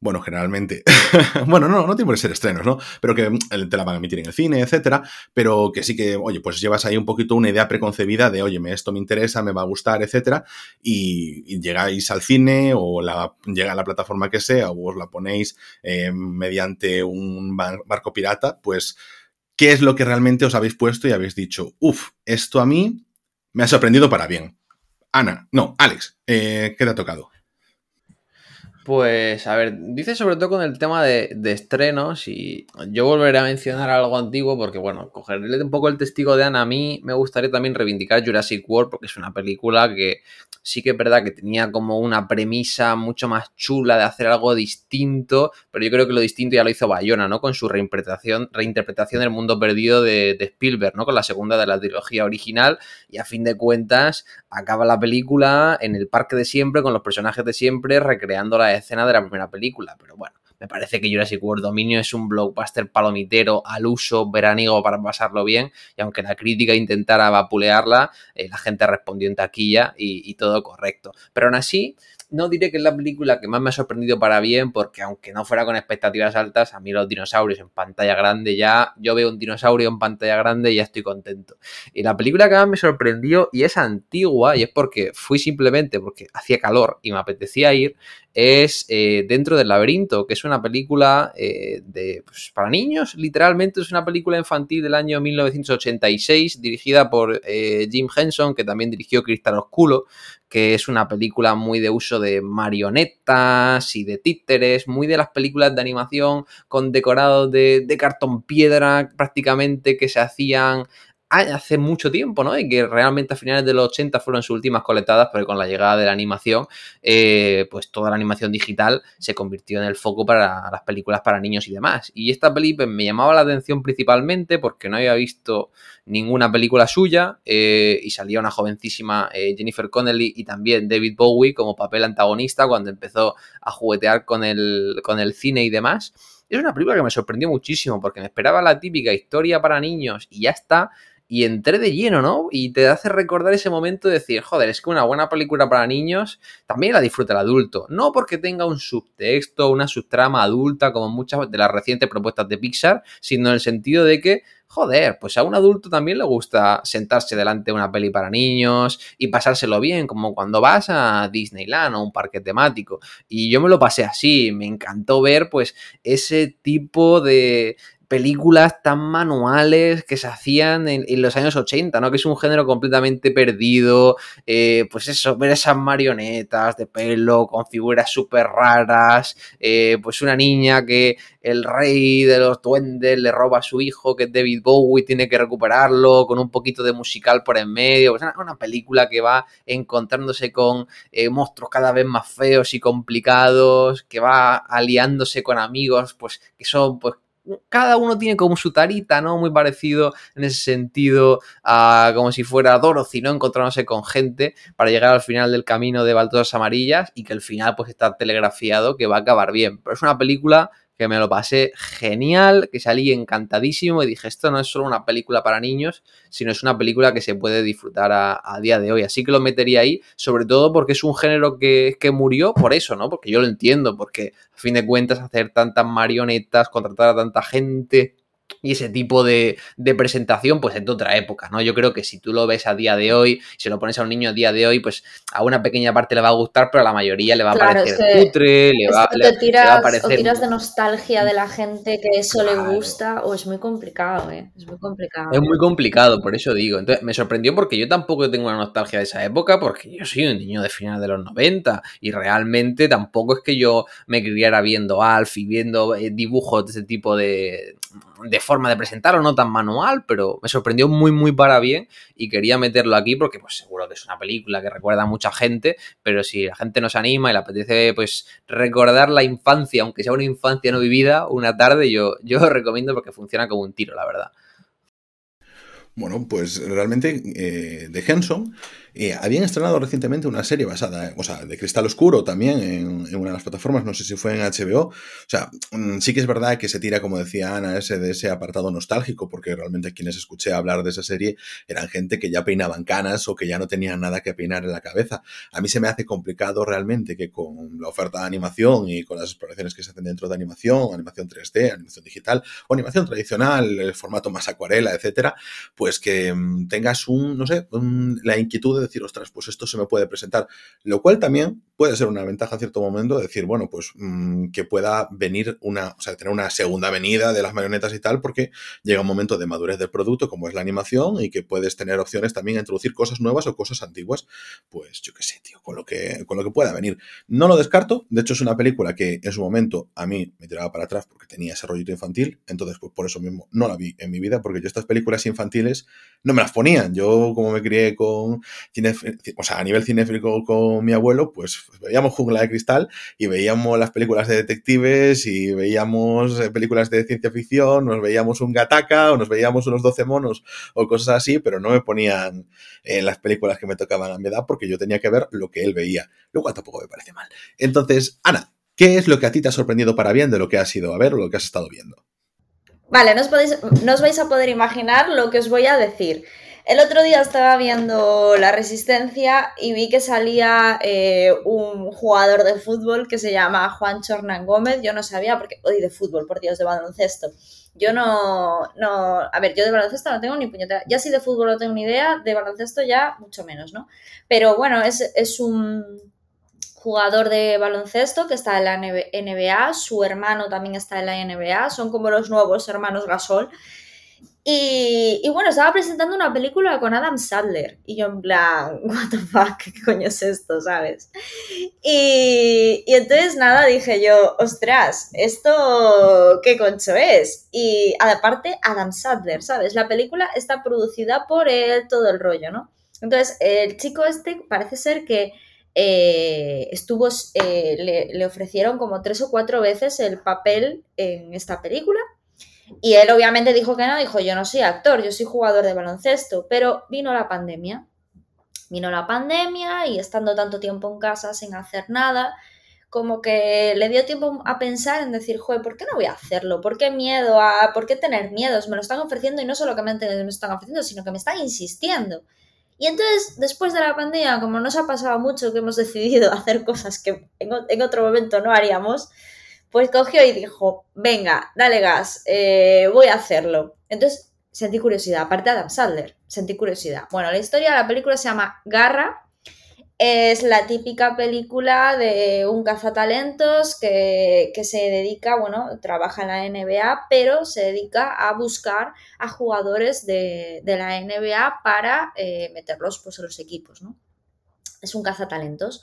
bueno, generalmente, bueno, no, no tiene por ser estrenos, ¿no? Pero que mm, te la van a emitir en el cine, etcétera, pero que sí que, oye, pues llevas ahí un poquito una idea preconcebida de, oye, esto me interesa, me va a gustar, etcétera, y, llegáis al cine o la, llega a la plataforma que sea o os la ponéis eh, mediante un barco pirata, pues, ¿qué es lo que realmente os habéis puesto y habéis dicho, uff, esto a mí me ha sorprendido para bien? Ana, no, Alex, eh, ¿qué te ha tocado? Pues, a ver, dice sobre todo con el tema de, estrenos y yo volveré a mencionar algo antiguo porque, bueno, cogerle un poco el testigo de Ana, a mí me gustaría también reivindicar Jurassic World porque es una película que sí que es verdad que tenía como una premisa mucho más chula de hacer algo distinto, pero yo creo que lo distinto ya lo hizo Bayona, ¿no? Con su reinterpretación, reinterpretación del mundo perdido de, de Spielberg, ¿no? Con la segunda de la trilogía original y a fin de cuentas acaba la película en el parque de siempre con los personajes de siempre recreando la escena de la primera película. Pero bueno, me parece que Jurassic World Dominio es un blockbuster palomitero al uso veraniego para pasarlo bien. Y aunque la crítica intentara vapulearla, eh, la gente respondió en taquilla y, y todo correcto. Pero aún así, no diré que es la película que más me ha sorprendido para bien, porque aunque no fuera con expectativas altas, a mí los dinosaurios en pantalla grande ya, yo veo un dinosaurio en pantalla grande y ya estoy contento. Y la película que más me sorprendió, y es antigua, y es porque fui simplemente porque hacía calor y me apetecía ir, es eh, Dentro del laberinto, que es una película eh, de, pues, para niños, literalmente es una película infantil del año 1986, dirigida por eh, Jim Henson, que también dirigió Cristal Oscuro, que es una película muy de uso de marionetas y de títeres, muy de las películas de animación con decorados de, de cartón piedra prácticamente que se hacían hace mucho tiempo, ¿no? Y que realmente a finales de los 80 fueron sus últimas coletadas, pero con la llegada de la animación, eh, pues toda la animación digital se convirtió en el foco para las películas para niños y demás. Y esta película me llamaba la atención principalmente porque no había visto ninguna película suya eh, y salía una jovencísima eh, Jennifer Connelly y también David Bowie como papel antagonista cuando empezó a juguetear con el, con el cine y demás. Es una película que me sorprendió muchísimo porque me esperaba la típica historia para niños y ya está, y entré de lleno, ¿no? Y te hace recordar ese momento de decir, joder, es que una buena película para niños también la disfruta el adulto. No porque tenga un subtexto, una subtrama adulta, como muchas de las recientes propuestas de Pixar, sino en el sentido de que, joder, pues a un adulto también le gusta sentarse delante de una peli para niños y pasárselo bien, como cuando vas a Disneyland o un parque temático. Y yo me lo pasé así, me encantó ver pues ese tipo de, películas tan manuales que se hacían en, los años 80, ¿no? Que es un género completamente perdido, eh, pues eso, ver esas marionetas de pelo con figuras súper raras, eh, pues una niña que el rey de los duendes le roba a su hijo, que es David Bowie, tiene que recuperarlo, con un poquito de musical por en medio, pues una, película que va encontrándose con eh, monstruos cada vez más feos y complicados, que va aliándose con amigos, pues que son pues cada uno tiene como su tarita, ¿no? Muy parecido en ese sentido a como si fuera Dorothy, ¿no? Encontrándose con gente para llegar al final del camino de Baldosas Amarillas y que el final pues está telegrafiado que va a acabar bien. Pero es una película que me lo pasé genial, que salí encantadísimo y dije, esto no es solo una película para niños, sino es una película que se puede disfrutar a, día de hoy. Así que lo metería ahí, sobre todo porque es un género que, que murió por eso, ¿no? Porque yo lo entiendo, porque a fin de cuentas hacer tantas marionetas, contratar a tanta gente y ese tipo de, presentación, pues es de otra época, ¿no? Yo creo que si tú lo ves a día de hoy, si lo pones a un niño a día de hoy, pues a una pequeña parte le va a gustar, pero a la mayoría le va a parecer cutre, le va, a parecer... O tiras de nostalgia de la gente que eso le gusta, o es muy complicado, ¿eh? Es muy complicado. Es muy complicado, por eso digo. Entonces, me sorprendió porque yo tampoco tengo una nostalgia de esa época, porque yo soy un niño de finales de los 90, y realmente tampoco es que yo me criara viendo Alf y viendo eh, dibujos de ese tipo de de forma de presentarlo, no tan manual, pero me sorprendió muy, muy para bien y quería meterlo aquí porque pues seguro que es una película que recuerda a mucha gente, pero si la gente nos anima y le apetece pues recordar la infancia, aunque sea una infancia no vivida, una tarde, yo, yo lo recomiendo porque funciona como un tiro, la verdad. Bueno, pues realmente eh, de Henson eh, habían estrenado recientemente una serie basada, o sea, de Cristal Oscuro también en, una de las plataformas, no sé si fue en HBO. O sea, mm, sí que es verdad que se tira, como decía Ana, ese de ese apartado nostálgico, porque realmente quienes escuché hablar de esa serie eran gente que ya peinaban canas o que ya no tenían nada que peinar en la cabeza. A mí se me hace complicado realmente que con la oferta de animación y con las exploraciones que se hacen dentro de animación, animación 3D, animación digital o animación tradicional, el formato más acuarela, etcétera, pues que mm, tengas un, no sé, la inquietud decir, ostras, pues esto se me puede presentar. Lo cual también puede ser una ventaja en cierto momento, decir, bueno, pues mm, que pueda venir una, o sea, tener una segunda venida de las marionetas y tal, porque llega un momento de madurez del producto, como es la animación, y que puedes tener opciones también a introducir cosas nuevas o cosas antiguas. Pues yo qué sé, tío, con lo que, con lo que pueda venir. No lo descarto, de hecho es una película que en su momento a mí me tiraba para atrás porque tenía ese rollito infantil, entonces pues por eso mismo no la vi en mi vida, porque yo estas películas infantiles no me las ponían. Yo como me crié con o sea, a nivel cinéfilo con mi abuelo, pues, pues veíamos Jungla de Cristal y veíamos las películas de detectives y veíamos eh, películas de ciencia ficción, nos veíamos un Gataka o nos veíamos unos 12 monos o cosas así, pero no me ponían en las películas que me tocaban a mi edad porque yo tenía que ver lo que él veía, lo cual tampoco me parece mal. Entonces, Ana, ¿qué es lo que a ti te ha sorprendido para bien de lo que has ido a ver o lo que has estado viendo? Vale, no os, podéis, no os vais a poder imaginar lo que os voy a decir. El otro día estaba viendo La Resistencia y vi que salía eh, un jugador de fútbol que se llama Juan Chornan Gómez. Yo no sabía, porque. Oye, de fútbol, por Dios, de baloncesto. Yo no, no. A ver, yo de baloncesto no tengo ni puñetera. Ya si de fútbol no tengo ni idea, de baloncesto ya mucho menos, ¿no? Pero bueno, es, es un jugador de baloncesto que está en la NBA, su hermano también está en la NBA, son como los nuevos hermanos Gasol. Y, bueno, estaba presentando una película con Adam Sadler. Y yo en plan, what ¿qué coño es esto, sabes? Y, y entonces nada, dije yo, ostras, ¿esto qué concho es? Y aparte, Adam Sadler, ¿sabes? La película está producida por él, todo el rollo, ¿no? Entonces, el chico este parece ser que eh, estuvo, eh, le ofrecieron como tres o cuatro veces el papel en esta película y él obviamente dijo que no, dijo yo no soy actor, yo soy jugador de baloncesto, pero vino la pandemia. Vino la pandemia y estando tanto tiempo en casa sin hacer nada, como que le dio tiempo a pensar en decir, joder, ¿por qué no voy a hacerlo? ¿Por qué miedo? A, ¿Por qué tener miedos? Me lo están ofreciendo y no solamente me lo están ofreciendo, sino que me están insistiendo. Y entonces, después de la pandemia, como nos ha pasado mucho que hemos decidido hacer cosas que en otro momento no haríamos, pues cogió y dijo, venga, dale gas, eh, voy a hacerlo. Entonces sentí curiosidad, aparte de Adam Sandler, sentí curiosidad. Bueno, la historia de la película se llama Garra. Es la típica película de un cazatalentos que, que se dedica, bueno, trabaja en la NBA, pero se dedica a buscar a jugadores de, la NBA para eh, meterlos pues, en los equipos, ¿no? Es un cazatalentos.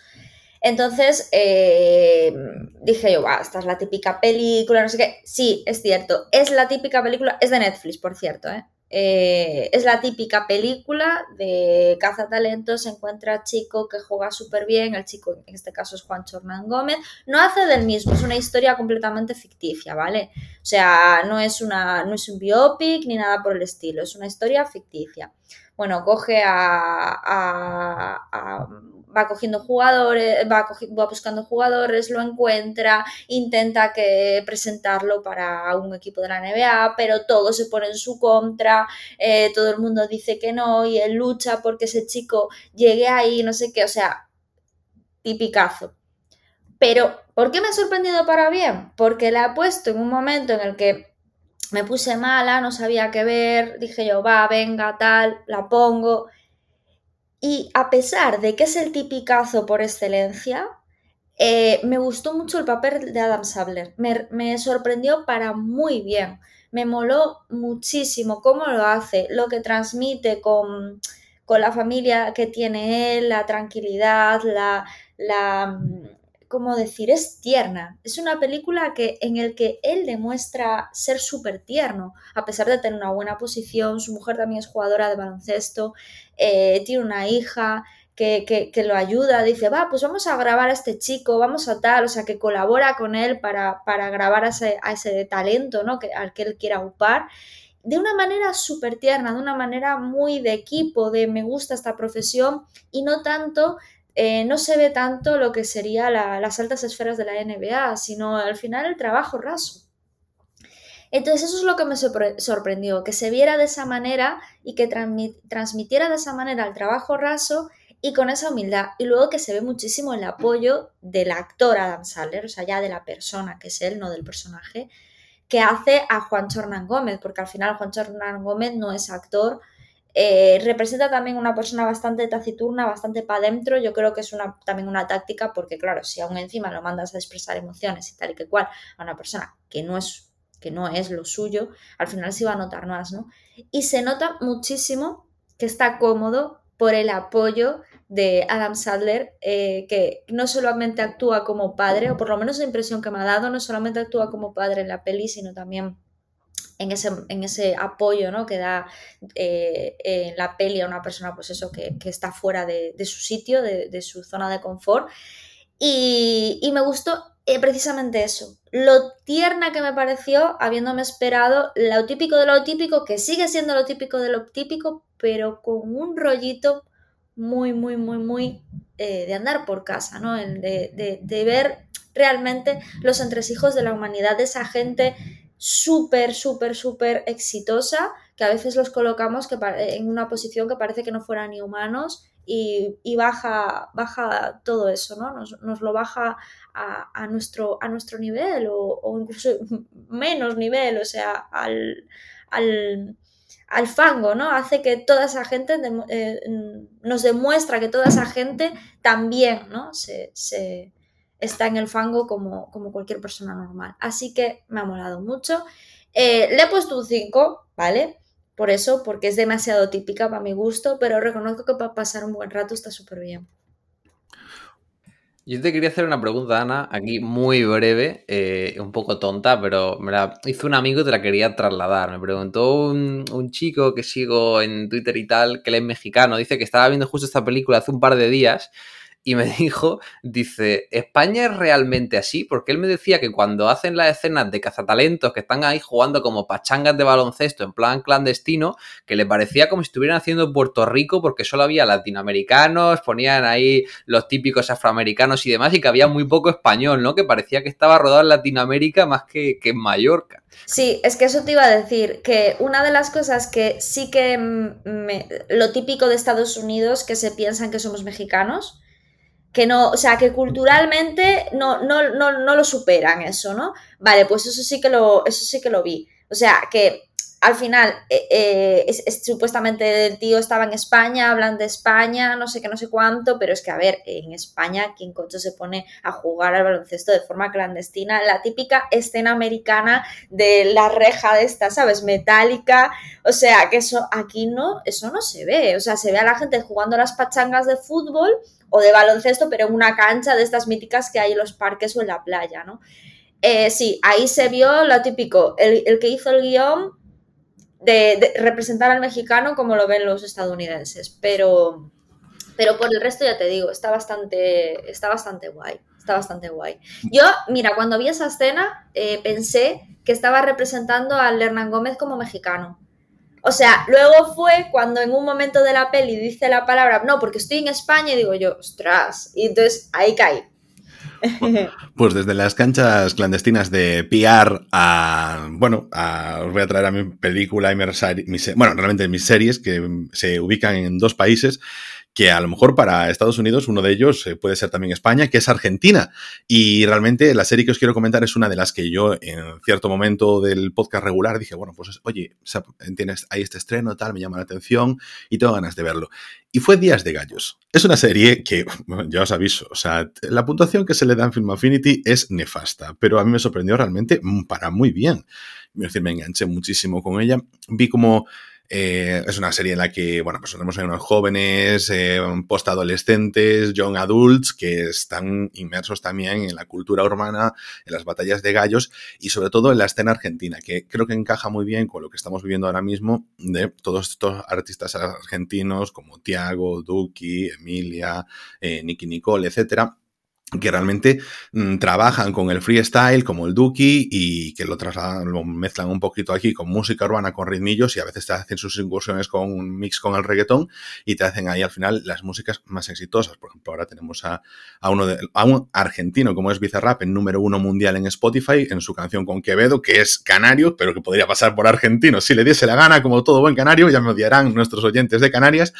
Entonces eh, dije yo, esta es la típica película, no sé qué. Sí, es cierto, es la típica película, es de Netflix, por cierto, ¿eh? Eh, es la típica película de caza talentos, se encuentra chico que juega súper bien, el chico en este caso es Juan Chornán Gómez, no hace del mismo, es una historia completamente ficticia, ¿vale? O sea, no es, una, no es un biopic ni nada por el estilo, es una historia ficticia. Bueno, coge a va cogiendo jugadores, va, buscando jugadores, lo encuentra, intenta que presentarlo para un equipo de la NBA, pero todo se pone en su contra, eh, todo el mundo dice que no y él lucha porque ese chico llegue ahí, no sé qué, o sea, tipicazo. Pero, ¿por qué me ha sorprendido para bien? Porque la he puesto en un momento en el que me puse mala, no sabía qué ver, dije yo, va, venga, tal, la pongo. Y a pesar de que es el tipicazo por excelencia, eh, me gustó mucho el papel de Adam Sabler. Me, sorprendió para muy bien. Me moló muchísimo cómo lo hace, lo que transmite con, con la familia que tiene él, la tranquilidad, la, la, ¿cómo decir? Es tierna. Es una película que, en el que él demuestra ser súper tierno, a pesar de tener una buena posición. Su mujer también es jugadora de baloncesto, eh, tiene una hija que, lo ayuda, dice, va, pues vamos a grabar a este chico, vamos a tal, o sea, que colabora con él para, para grabar a ese, a ese talento, ¿no? Que, al que él quiera upar de una manera súper tierna, de una manera muy de equipo, de me gusta esta profesión y no tanto eh, no se ve tanto lo que sería las altas esferas de la NBA, sino al final el trabajo raso. Entonces eso es lo que me sorprendió, que se viera de esa manera y que transmitiera de esa manera el trabajo raso y con esa humildad. Y luego que se ve muchísimo el apoyo del actor Adam Sandler, o sea, ya de la persona que es él, no del personaje, que hace a Juan Chornán Gómez, porque al final Juan Chornán Gómez no es actor, eh, representa también una persona bastante taciturna, bastante para adentro. Yo creo que es una, también una táctica porque, claro, si aún encima lo mandas a expresar emociones y tal y que cual a una persona que no es, que no es lo suyo, al final se va a notar más, ¿no? Y se nota muchísimo que está cómodo por el apoyo de Adam Sadler, eh, que no solamente actúa como padre, o por lo menos la impresión que me ha dado, no solamente actúa como padre en la peli, sino también en ese, en ese apoyo ¿no? que da eh, la peli a una persona pues eso, que, está fuera de, su sitio, de, su zona de confort. Y, me gustó eh, precisamente eso, lo tierna que me pareció, habiéndome esperado lo típico de lo típico, que sigue siendo lo típico de lo típico, pero con un rollito muy, muy, muy, muy eh, de andar por casa, ¿no? De, de ver realmente los entresijos de la humanidad de esa gente súper, súper, súper exitosa, que a veces los colocamos que en una posición que parece que no fueran ni humanos y, baja, baja todo eso, ¿no? Nos, lo baja a, nuestro, a nuestro nivel o, incluso menos nivel, o sea, al, al, fango, ¿no? Hace que toda esa gente, eh, nos demuestra que toda esa gente también, ¿no? se, está en el fango como, como cualquier persona normal. Así que me ha molado mucho. Eh, le he puesto un 5, ¿vale? Por eso, porque es demasiado típica para mi gusto, pero reconozco que para pasar un buen rato está súper bien. Yo te quería hacer una pregunta, Ana, aquí muy breve, eh, un poco tonta, pero me la hizo un amigo y te la quería trasladar. Me preguntó un, un, chico que sigo en Twitter y tal, que él es mexicano, dice que estaba viendo justo esta película hace un par de días y me dijo, dice, ¿España es realmente así? Porque él me decía que cuando hacen las escenas de cazatalentos que están ahí jugando como pachangas de baloncesto en plan clandestino, que le parecía como si estuvieran haciendo Puerto Rico porque solo había latinoamericanos, ponían ahí los típicos afroamericanos y demás y que había muy poco español, ¿no? Que parecía que estaba rodado en Latinoamérica más que, en Mallorca. Sí, es que eso te iba a decir, que una de las cosas que sí que me, lo típico de Estados Unidos, que se piensan que somos mexicanos, que no, o sea, que culturalmente no, no, no, no lo superan eso, ¿no? Vale, pues eso sí que lo, eso sí que lo vi. O sea, que al final, eh, eh, es, supuestamente el tío estaba en España, hablan de España, no sé qué, no sé cuánto, pero es que, a ver, en España, ¿quién coche se pone a jugar al baloncesto de forma clandestina? La típica escena americana de la reja de esta, ¿sabes? Metálica, o sea, que eso aquí no, eso no se ve, o sea, se ve a la gente jugando las pachangas de fútbol o de baloncesto, pero en una cancha de estas míticas que hay en los parques o en la playa, ¿no? Eh, sí, ahí se vio lo típico, el, el que hizo el guion de, representar al mexicano como lo ven los estadounidenses, pero, pero por el resto ya te digo, está bastante, está bastante guay, está bastante guay. Yo, mira, cuando vi esa escena eh, pensé que estaba representando al Hernán Gómez como mexicano. O sea, luego fue cuando en un momento de la peli dice la palabra, no, porque estoy en España y digo yo, ostras, y entonces ahí caí. Pues desde las canchas clandestinas de PR a, bueno, os voy a traer a mi película y mi, bueno, realmente mis series que se ubican en dos países que a lo mejor para Estados Unidos uno de ellos eh, puede ser también España, que es Argentina. Y realmente la serie que os quiero comentar es una de las que yo en cierto momento del podcast regular dije, bueno, pues oye, tienes ahí este estreno, tal, me llama la atención y tengo ganas de verlo. Y fue Días de Gallos. Es una serie que, ya os aviso, o sea, la puntuación que se le da en Film Affinity es nefasta, pero a mí me sorprendió realmente para muy bien. Decir, me enganché muchísimo con ella. Vi como eh, es una serie en la que, bueno, pues tenemos a unos jóvenes, eh, postadolescentes, young adults, que están inmersos también en la cultura urbana, en las batallas de gallos y sobre todo en la escena argentina, que creo que encaja muy bien con lo que estamos viviendo ahora mismo de todos estos artistas argentinos como Tiago, Duki, Emilia, eh, Nicky Nicole, etcétera que realmente mm, trabajan con el freestyle como el Duki y que lo trasladan, lo mezclan un poquito aquí con música urbana, con ritmillos y a veces te hacen sus incursiones con un mix con el reggaetón y te hacen ahí al final las músicas más exitosas. Por ejemplo, ahora tenemos a, uno de, a un argentino como es Bizarrap en número uno mundial en Spotify en su canción con Quevedo, que es canario, pero que podría pasar por argentino si le diese la gana, como todo buen canario, ya me odiarán nuestros oyentes de Canarias.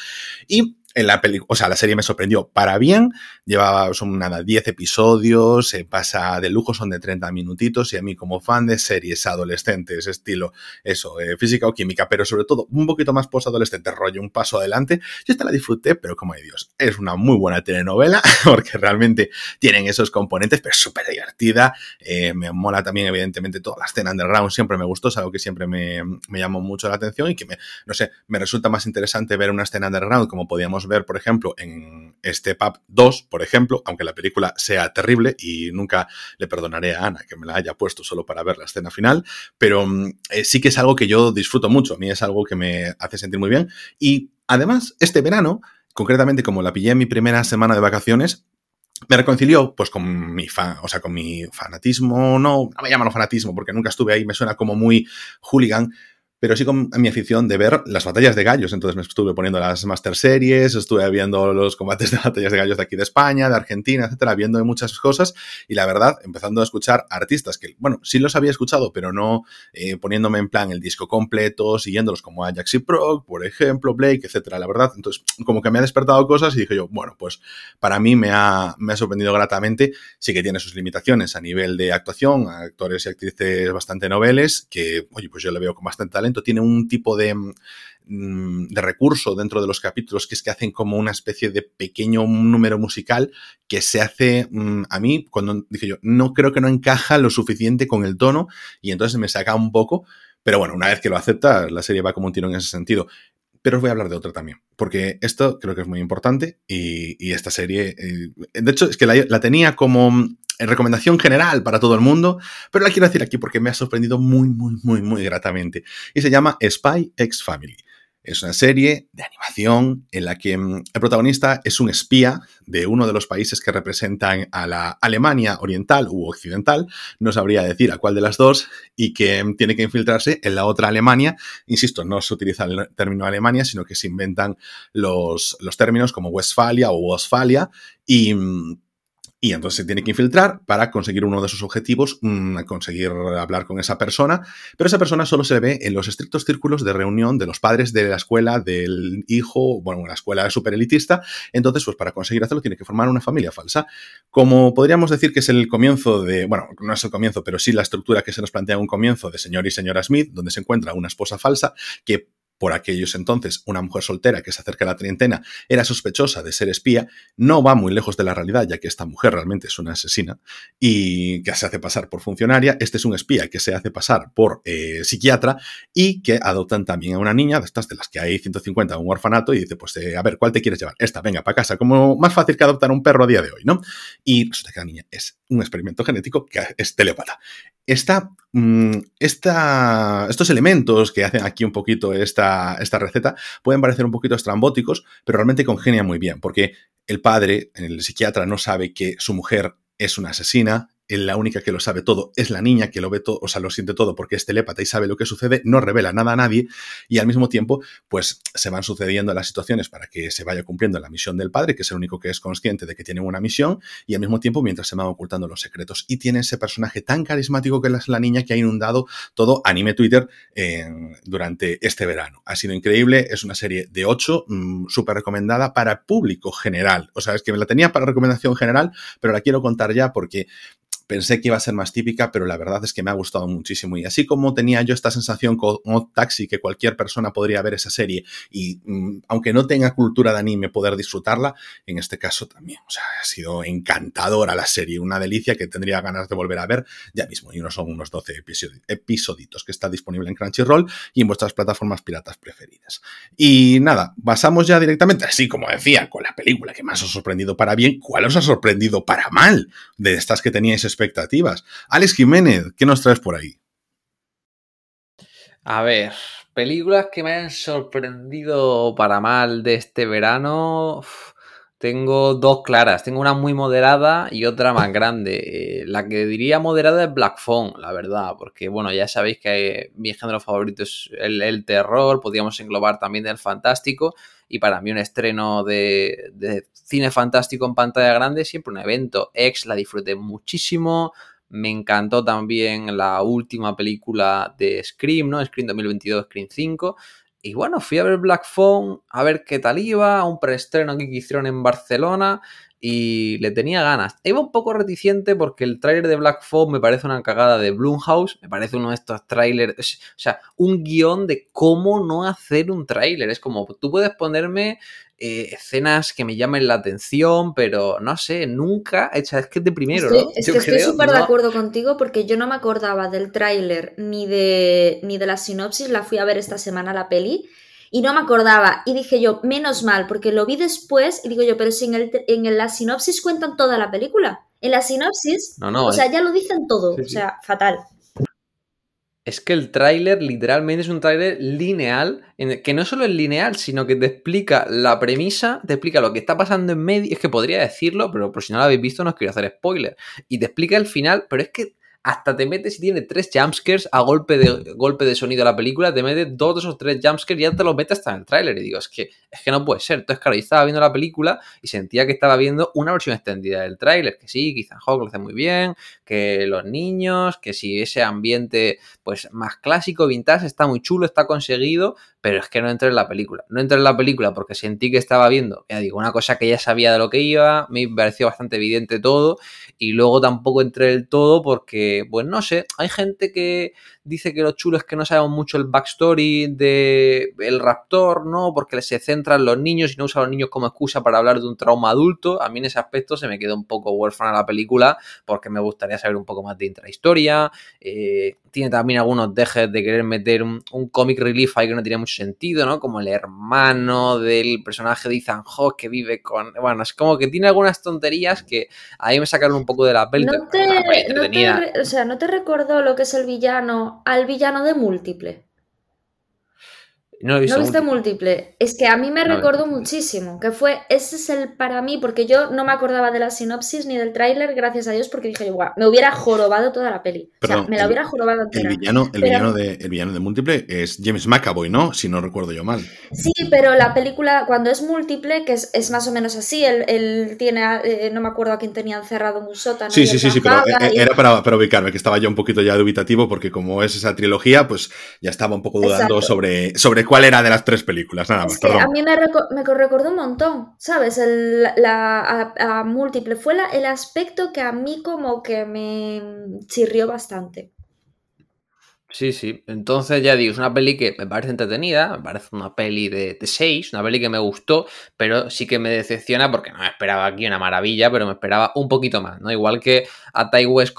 Y en la película, o sea, la serie me sorprendió para bien, llevaba, son nada, 10 episodios, se pasa de lujo, son de 30 minutitos, y a mí como fan de series adolescentes, estilo, eso, eh, física o química, pero sobre todo un poquito más post-adolescente, rollo, un paso adelante, yo esta la disfruté, pero como hay Dios, es una muy buena telenovela, porque realmente tienen esos componentes, pero súper divertida, eh, me mola también, evidentemente, toda la escena underground, siempre me gustó, es algo que siempre me, me llamó mucho la atención y que me, no sé, me resulta más interesante ver una escena underground, como podíamos ver, por ejemplo, en Step Up 2, por ejemplo, aunque la película sea terrible y nunca le perdonaré a Ana que me la haya puesto solo para ver la escena final, pero mm, eh, sí que es algo que yo disfruto mucho, a mí es algo que me hace sentir muy bien. Y además este verano, concretamente como la pillé en mi primera semana de vacaciones, me reconcilió pues con mi fan, o sea, con mi fanatismo, no, no me llaman fanatismo porque nunca estuve ahí, me suena como muy hooligan, pero sí con mi afición de ver las batallas de gallos. Entonces me estuve poniendo las Master Series, estuve viendo los combates de batallas de gallos de aquí de España, de Argentina, etcétera, viendo muchas cosas. Y la verdad, empezando a escuchar artistas que, bueno, sí los había escuchado, pero no eh, poniéndome en plan el disco completo, siguiéndolos como Ajax y Prog, por ejemplo, Blake, etcétera. La verdad, entonces, como que me ha despertado cosas y dije yo, bueno, pues para mí me ha, me ha sorprendido gratamente. Sí que tiene sus limitaciones a nivel de actuación, actores y actrices bastante noveles, que, oye, pues yo le veo con bastante talento tiene un tipo de, mm, de recurso dentro de los capítulos que es que hacen como una especie de pequeño número musical que se hace mm, a mí cuando dije yo no creo que no encaja lo suficiente con el tono y entonces me saca un poco pero bueno una vez que lo acepta la serie va como un tiro en ese sentido. Pero os voy a hablar de otra también, porque esto creo que es muy importante y, esta serie, eh, de hecho, es que la, tenía como recomendación general para todo el mundo, pero la quiero decir aquí porque me ha sorprendido muy, muy, muy, muy gratamente. Y se llama Spy X Family. Es una serie de animación en la que mm, el protagonista es un espía de uno de los países que representan a la Alemania oriental u occidental, no sabría decir a cuál de las dos, y que mm, tiene que infiltrarse en la otra Alemania. Insisto, no se utiliza el término Alemania, sino que se inventan los, los términos como Westfalia o Westfalia y mm, y entonces se tiene que infiltrar para conseguir uno de sus objetivos, mm, conseguir hablar con esa persona, pero esa persona solo se ve en los estrictos círculos de reunión de los padres de la escuela, del hijo, bueno, una escuela super elitista, entonces pues para conseguir hacerlo tiene que formar una familia falsa. Como podríamos decir que es el comienzo de, bueno, no es el comienzo, pero sí la estructura que se nos plantea un comienzo de señor y señora Smith, donde se encuentra una esposa falsa que por aquellos entonces, una mujer soltera que se acerca a la treintena era sospechosa de ser espía, no va muy lejos de la realidad, ya que esta mujer realmente es una asesina y que se hace pasar por funcionaria. Este es un espía que se hace pasar por eh, psiquiatra y que adoptan también a una niña, de estas de las que hay 150 en un orfanato, y dice, pues, eh, a ver, ¿cuál te quieres llevar? Esta, venga, para casa, como más fácil que adoptar un perro a día de hoy, ¿no? Y resulta la niña es un experimento genético que es telepata. Mm, estos elementos que hacen aquí un poquito esta, esta receta pueden parecer un poquito estrambóticos, pero realmente congenia muy bien, porque el padre, el psiquiatra, no sabe que su mujer es una asesina la única que lo sabe todo es la niña que lo ve todo, o sea, lo siente todo porque es telépata y sabe lo que sucede, no revela nada a nadie y al mismo tiempo, pues se van sucediendo las situaciones para que se vaya cumpliendo la misión del padre, que es el único que es consciente de que tiene una misión y al mismo tiempo mientras se van ocultando los secretos. Y tiene ese personaje tan carismático que es la niña que ha inundado todo anime Twitter durante este verano. Ha sido increíble, es una serie de 8, mm, súper recomendada para público general. O sea, es que me la tenía para recomendación general, pero la quiero contar ya porque Pensé que iba a ser más típica, pero la verdad es que me ha gustado muchísimo. Y así como tenía yo esta sensación con Taxi, que cualquier persona podría ver esa serie y, mm, aunque no tenga cultura de anime, poder disfrutarla, en este caso también. O sea, ha sido encantadora la serie, una delicia que tendría ganas de volver a ver ya mismo. Y uno son unos 12 episodios que está disponible en Crunchyroll y en vuestras plataformas piratas preferidas. Y nada, pasamos ya directamente, así como decía, con la película que más os ha sorprendido para bien, ¿cuál os ha sorprendido para mal de estas que teníais expectativas. Alex Jiménez, ¿qué nos traes por ahí? A ver, películas que me hayan sorprendido para mal de este verano. Tengo dos claras, tengo una muy moderada y otra más grande. Eh, la que diría moderada es Black Phone, la verdad, porque bueno, ya sabéis que mi género favorito es el, terror, podríamos englobar también el fantástico, y para mí un estreno de, de, cine fantástico en pantalla grande, siempre un evento. Ex la disfruté muchísimo, me encantó también la última película de Scream, ¿no? Scream 2022, Scream 5. Y bueno, fui a ver Black Phone, a ver qué tal iba, un preestreno que hicieron en Barcelona y le tenía ganas. Iba un poco reticente porque el tráiler de Black Phone me parece una cagada de Blumhouse, me parece uno de estos trailers, o sea, un guion de cómo no hacer un tráiler. Es como, tú puedes ponerme eh, escenas que me llamen la atención, pero no sé, nunca hecha, es que es de primero, ¿no? Es que estoy súper de acuerdo contigo porque yo no me acordaba del tráiler ni de, ni de la sinopsis, la fui a ver esta semana la peli y no me acordaba. Y dije yo, menos mal, porque lo vi después y digo yo, pero si en, el, en la sinopsis cuentan toda la película. En la sinopsis, no, no, o sea, ya lo dicen todo, o sea, fatal es que el tráiler literalmente es un tráiler lineal, en que no solo es lineal, sino que te explica la premisa, te explica lo que está pasando en medio, es que podría decirlo, pero por si no lo habéis visto no os quiero hacer spoiler, y te explica el final, pero es que hasta te metes y tiene tres jumpscares a golpe de, golpe de sonido a la película, te metes dos de esos tres jumpscares y ya te los metes hasta en el tráiler. Y digo, es que, es que no puede ser. Entonces, claro, yo estaba viendo la película y sentía que estaba viendo una versión extendida del tráiler, que sí, quizá Hawk lo hace muy bien, que los niños, que si ese ambiente pues más clásico, vintage, está muy chulo, está conseguido, pero es que no entré en la película. No entré en la película porque sentí que estaba viendo, ya digo, una cosa que ya sabía de lo que iba, me pareció bastante evidente todo y luego tampoco entré del todo porque, pues no sé, hay gente que dice que lo chulo es que no sabemos mucho el backstory de el raptor, ¿no? Porque se centra en los niños y no usa a los niños como excusa para hablar de un trauma adulto. A mí en ese aspecto se me quedó un poco huérfana la película porque me gustaría saber un poco más de intrahistoria. Eh, tiene también algunos dejes de querer meter un, comic relief ahí que no tiene mucho sentido, ¿no? Como el hermano del personaje de Ethan Hawke que vive con... Bueno, es como que tiene algunas tonterías que ahí me sacaron un poco de la peli. No te, o sea, ¿no te recordó lo que es el villano al villano de múltiple. No, viste múltiple. Es que a mí me recordó muchísimo, que fue, ese es el para mí, porque yo no me acordaba de la sinopsis ni del tráiler, gracias a Dios, porque dije, guau, me hubiera jorobado toda la peli. o sea, me la hubiera jorobado entera. El villano, el, villano de, el villano de múltiple es James McAvoy, ¿no? Si no recuerdo yo mal. Sí, pero la película, cuando es múltiple, que es, más o menos así, él, tiene, eh, no me acuerdo a quién tenía encerrado en un sótano. Sí, sí, sí, sí, pero eh, era para, para, ubicarme, que estaba ya un poquito ya dubitativo, porque como es esa trilogía, pues ya estaba un poco dudando sobre, sobre cuál era de las tres películas, nada más. a mí me, recordó un montón, ¿sabes? la, a, múltiple fue el aspecto que a mí como que me chirrió bastante. Sí, sí. Entonces ya digo, es una peli que me parece entretenida, me parece una peli de, 6, una peli que me gustó, pero sí que me decepciona porque no me esperaba aquí una maravilla, pero me esperaba un poquito más, ¿no? Igual que a Tai West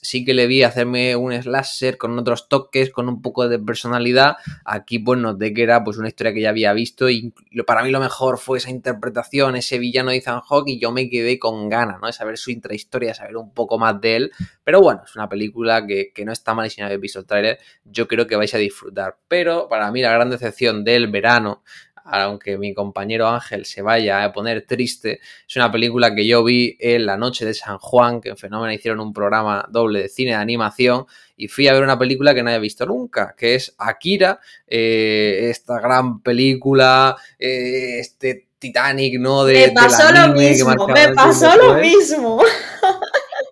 sí que le vi hacerme un slasher con otros toques, con un poco de personalidad, aquí pues noté que era pues una historia que ya había visto y para mí lo mejor fue esa interpretación, ese villano de Ethan Hawke y yo me quedé con ganas, ¿no? De saber su intrahistoria, saber un poco más de él, pero bueno, es una película que, que no está mal y si no habéis visto el trailer yo creo que vais a disfrutar. Pero para mí la gran decepción del verano aunque mi compañero Ángel se vaya a poner triste, es una película que yo vi en la noche de San Juan, que en Fenómeno hicieron un programa doble de cine de animación y fui a ver una película que no había visto nunca, que es Akira, eh, esta gran película, eh, este Titanic, ¿no? De, me pasó lo mismo, me pasó lo mismo.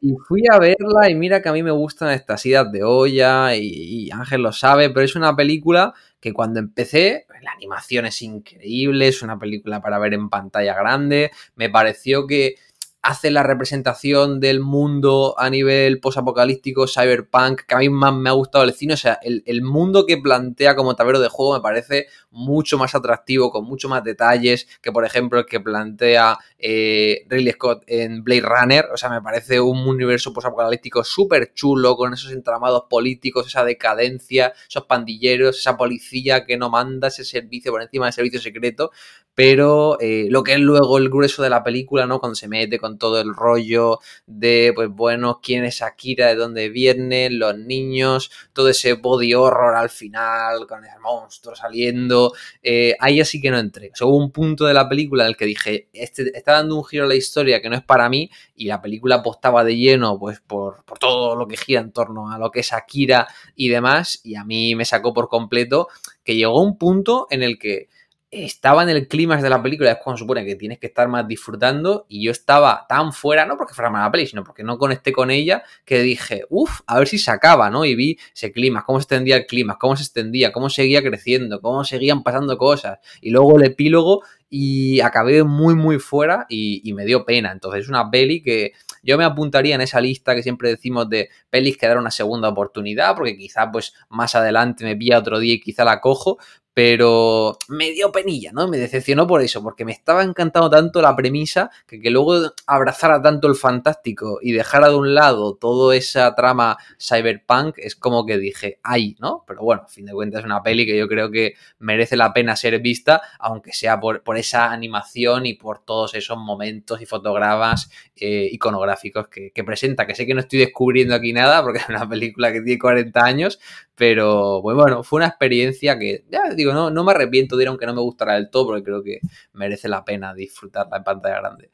Y fui a verla y mira que a mí me gustan estas idas de olla y, Ángel lo sabe, pero es una película que cuando empecé, la animación es increíble, es una película para ver en pantalla grande, me pareció que hace la representación del mundo a nivel posapocalíptico, cyberpunk, que a mí más me ha gustado el cine. O sea, el, el, mundo que plantea como tablero de juego me parece mucho más atractivo, con mucho más detalles que, por ejemplo, el que plantea eh, Ridley Scott en Blade Runner. O sea, me parece un universo posapocalíptico súper chulo, con esos entramados políticos, esa decadencia, esos pandilleros, esa policía que no manda ese servicio por encima del servicio secreto pero eh, lo que es luego el grueso de la película, ¿no? Cuando se mete con todo el rollo de, pues bueno, quién es Akira, de dónde viene, los niños, todo ese body horror al final, con el monstruo saliendo, eh, ahí así que no entré. O hubo un punto de la película en el que dije, este está dando un giro a la historia que no es para mí, y la película apostaba de lleno, pues, por, por todo lo que gira en torno a lo que es Akira y demás, y a mí me sacó por completo que llegó un punto en el que estaba en el clímax de la película, es cuando supone que tienes que estar más disfrutando, y yo estaba tan fuera, no porque fuera mala peli, sino porque no conecté con ella, que dije, uff, a ver si se acaba, ¿no? Y vi ese clímax, cómo se extendía el clímax, cómo se extendía, cómo seguía creciendo, cómo seguían pasando cosas, y luego el epílogo, y acabé muy, muy fuera, y, y me dio pena. Entonces es una peli que yo me apuntaría en esa lista que siempre decimos de pelis que dar una segunda oportunidad, porque quizá pues más adelante me pilla otro día y quizá la cojo, pero me dio penilla, ¿no? Me decepcionó por eso, porque me estaba encantando tanto la premisa que, que luego abrazara tanto el fantástico y dejara de un lado toda esa trama cyberpunk, es como que dije, ay, ¿no? Pero bueno, a fin de cuentas es una peli que yo creo que merece la pena ser vista, aunque sea por, por esa animación y por todos esos momentos y fotogramas eh, iconográficos que, que presenta, que sé que no estoy descubriendo aquí nada, porque es una película que tiene 40 años, pero pues bueno, fue una experiencia que, ya digo, no, no me arrepiento de ir aunque no me gustara del todo, porque creo que merece la pena disfrutarla en pantalla grande.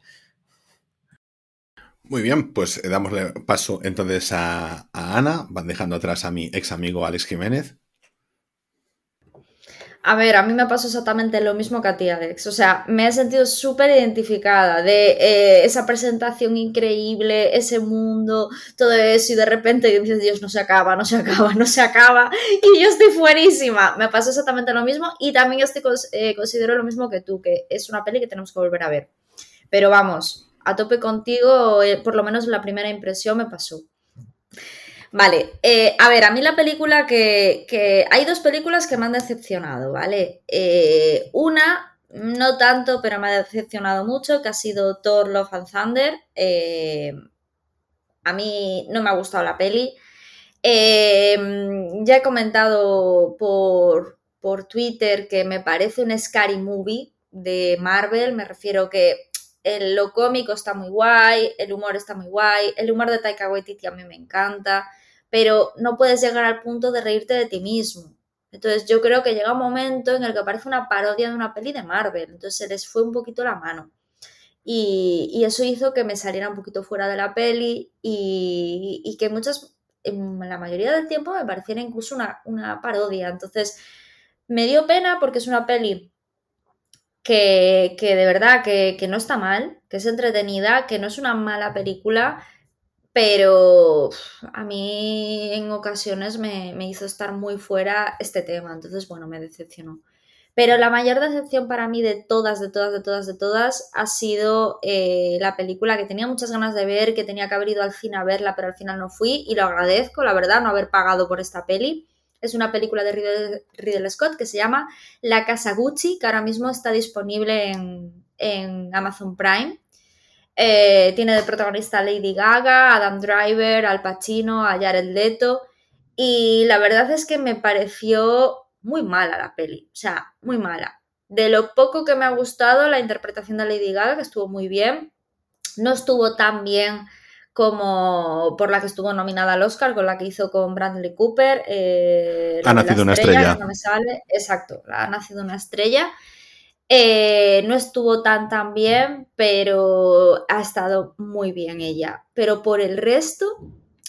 Muy bien, pues damos paso entonces a, a Ana, van dejando atrás a mi ex amigo Alex Jiménez. A ver, a mí me pasó exactamente lo mismo que a ti, Alex. O sea, me he sentido súper identificada de eh, esa presentación increíble, ese mundo, todo eso, y de repente dices, Dios, no se acaba, no se acaba, no se acaba, y yo estoy fuerísima. Me pasó exactamente lo mismo, y también estoy, eh, considero lo mismo que tú, que es una peli que tenemos que volver a ver. Pero vamos, a tope contigo, eh, por lo menos la primera impresión me pasó. Vale, eh, a ver, a mí la película que, que, Hay dos películas que me han decepcionado, ¿vale? Eh, una, no tanto, pero me ha decepcionado mucho, que ha sido Thor Love and Thunder. Eh, a mí no me ha gustado la peli. Eh, ya he comentado por, por Twitter que me parece un scary movie de Marvel, me refiero que el, lo cómico está muy guay, el humor está muy guay, el humor de Taika Waititi a mí me encanta, pero no puedes llegar al punto de reírte de ti mismo. Entonces yo creo que llega un momento en el que parece una parodia de una peli de Marvel, entonces se les fue un poquito la mano. Y, y eso hizo que me saliera un poquito fuera de la peli y, y que muchas, en la mayoría del tiempo me pareciera incluso una, una parodia. Entonces me dio pena porque es una peli que, que de verdad que, que, no está mal, que es entretenida, que no es una mala película, pero a mí en ocasiones me, me, hizo estar muy fuera este tema, entonces bueno, me decepcionó. Pero la mayor decepción para mí de todas, de todas, de todas, de todas, ha sido eh, la película que tenía muchas ganas de ver, que tenía que haber ido al cine a verla, pero al final no fui y lo agradezco, la verdad, no haber pagado por esta peli. Es una película de Ridley Scott que se llama La Casa Gucci, que ahora mismo está disponible en, en Amazon Prime. Eh, tiene de protagonista a Lady Gaga, Adam Driver, Al Pacino, a Jared Leto. Y la verdad es que me pareció muy mala la peli. O sea, muy mala. De lo poco que me ha gustado, la interpretación de Lady Gaga, que estuvo muy bien. No estuvo tan bien como por la que estuvo nominada al Oscar, con la que hizo con Bradley Cooper. Eh, ha nacido una estrella. No me sale. Exacto, ha nacido una estrella. Eh, no estuvo tan tan bien, pero ha estado muy bien ella. Pero por el resto,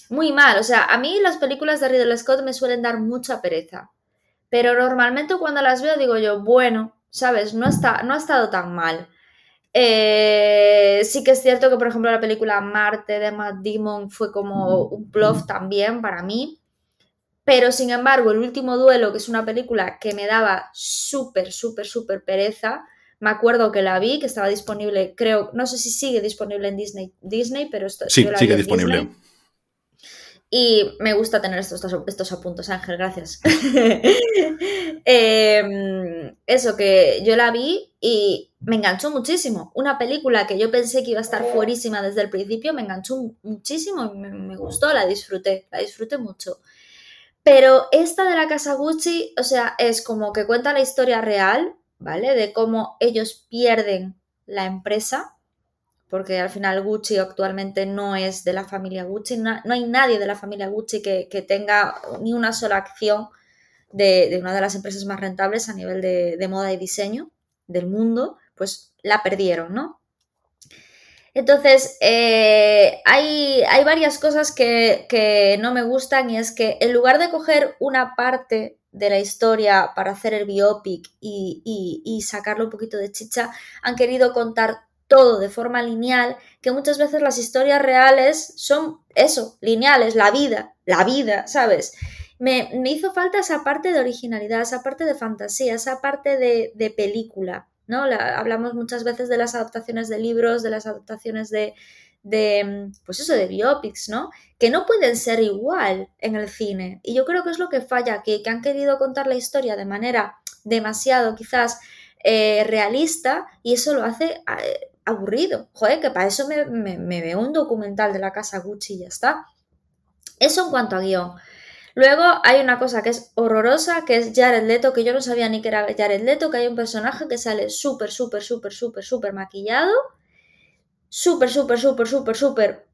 muy mal. O sea, a mí las películas de Ridley Scott me suelen dar mucha pereza. Pero normalmente cuando las veo digo yo, bueno, ¿sabes? No, está, no ha estado tan mal. Eh, sí que es cierto que, por ejemplo, la película Marte de Matt Damon fue como un bluff también para mí. Pero, sin embargo, el último duelo, que es una película que me daba súper, súper, súper pereza, me acuerdo que la vi, que estaba disponible, creo, no sé si sigue disponible en Disney, Disney pero esto, sí, sigue disponible. Y me gusta tener estos, estos apuntos, Ángel, gracias. Em, eso, que yo la vi y me enganchó muchísimo. Una película que yo pensé que iba a estar fuerísima desde el principio, me enganchó muchísimo y me, gustó, la disfruté, la disfruté mucho. Pero esta de la casa Gucci, o sea, es como que cuenta la historia real, ¿vale? De cómo ellos pierden la empresa porque al final Gucci actualmente no es de la familia Gucci, no, hay nadie de la familia Gucci que, tenga ni una sola acción de, una de las empresas más rentables a nivel de, moda y diseño del mundo, pues la perdieron, ¿no? Entonces, eh, hay, hay, varias cosas que, no me gustan y es que en lugar de coger una parte de la historia para hacer el biopic y, y, y un poquito de chicha, han querido contar todo de forma lineal, que muchas veces las historias reales son eso, lineales, la vida, la vida, ¿sabes? Me, hizo falta esa parte de originalidad, esa parte de fantasía, esa parte de, película, ¿no? hablamos muchas veces de las adaptaciones de libros, de las adaptaciones de, de, pues eso, de biopics, ¿no? Que no pueden ser igual en el cine. Y yo creo que es lo que falla que han querido contar la historia de manera demasiado quizás eh, realista y eso lo hace eh, aburrido. Joder, que para eso me, veo un documental de la casa Gucci y ya está. Eso en cuanto a guion. Luego hay una cosa que es horrorosa, que es Jared Leto, que yo no sabía ni que era Jared Leto, que hay un personaje que sale súper, súper, súper, súper, súper maquillado, súper, súper, súper, súper, súper,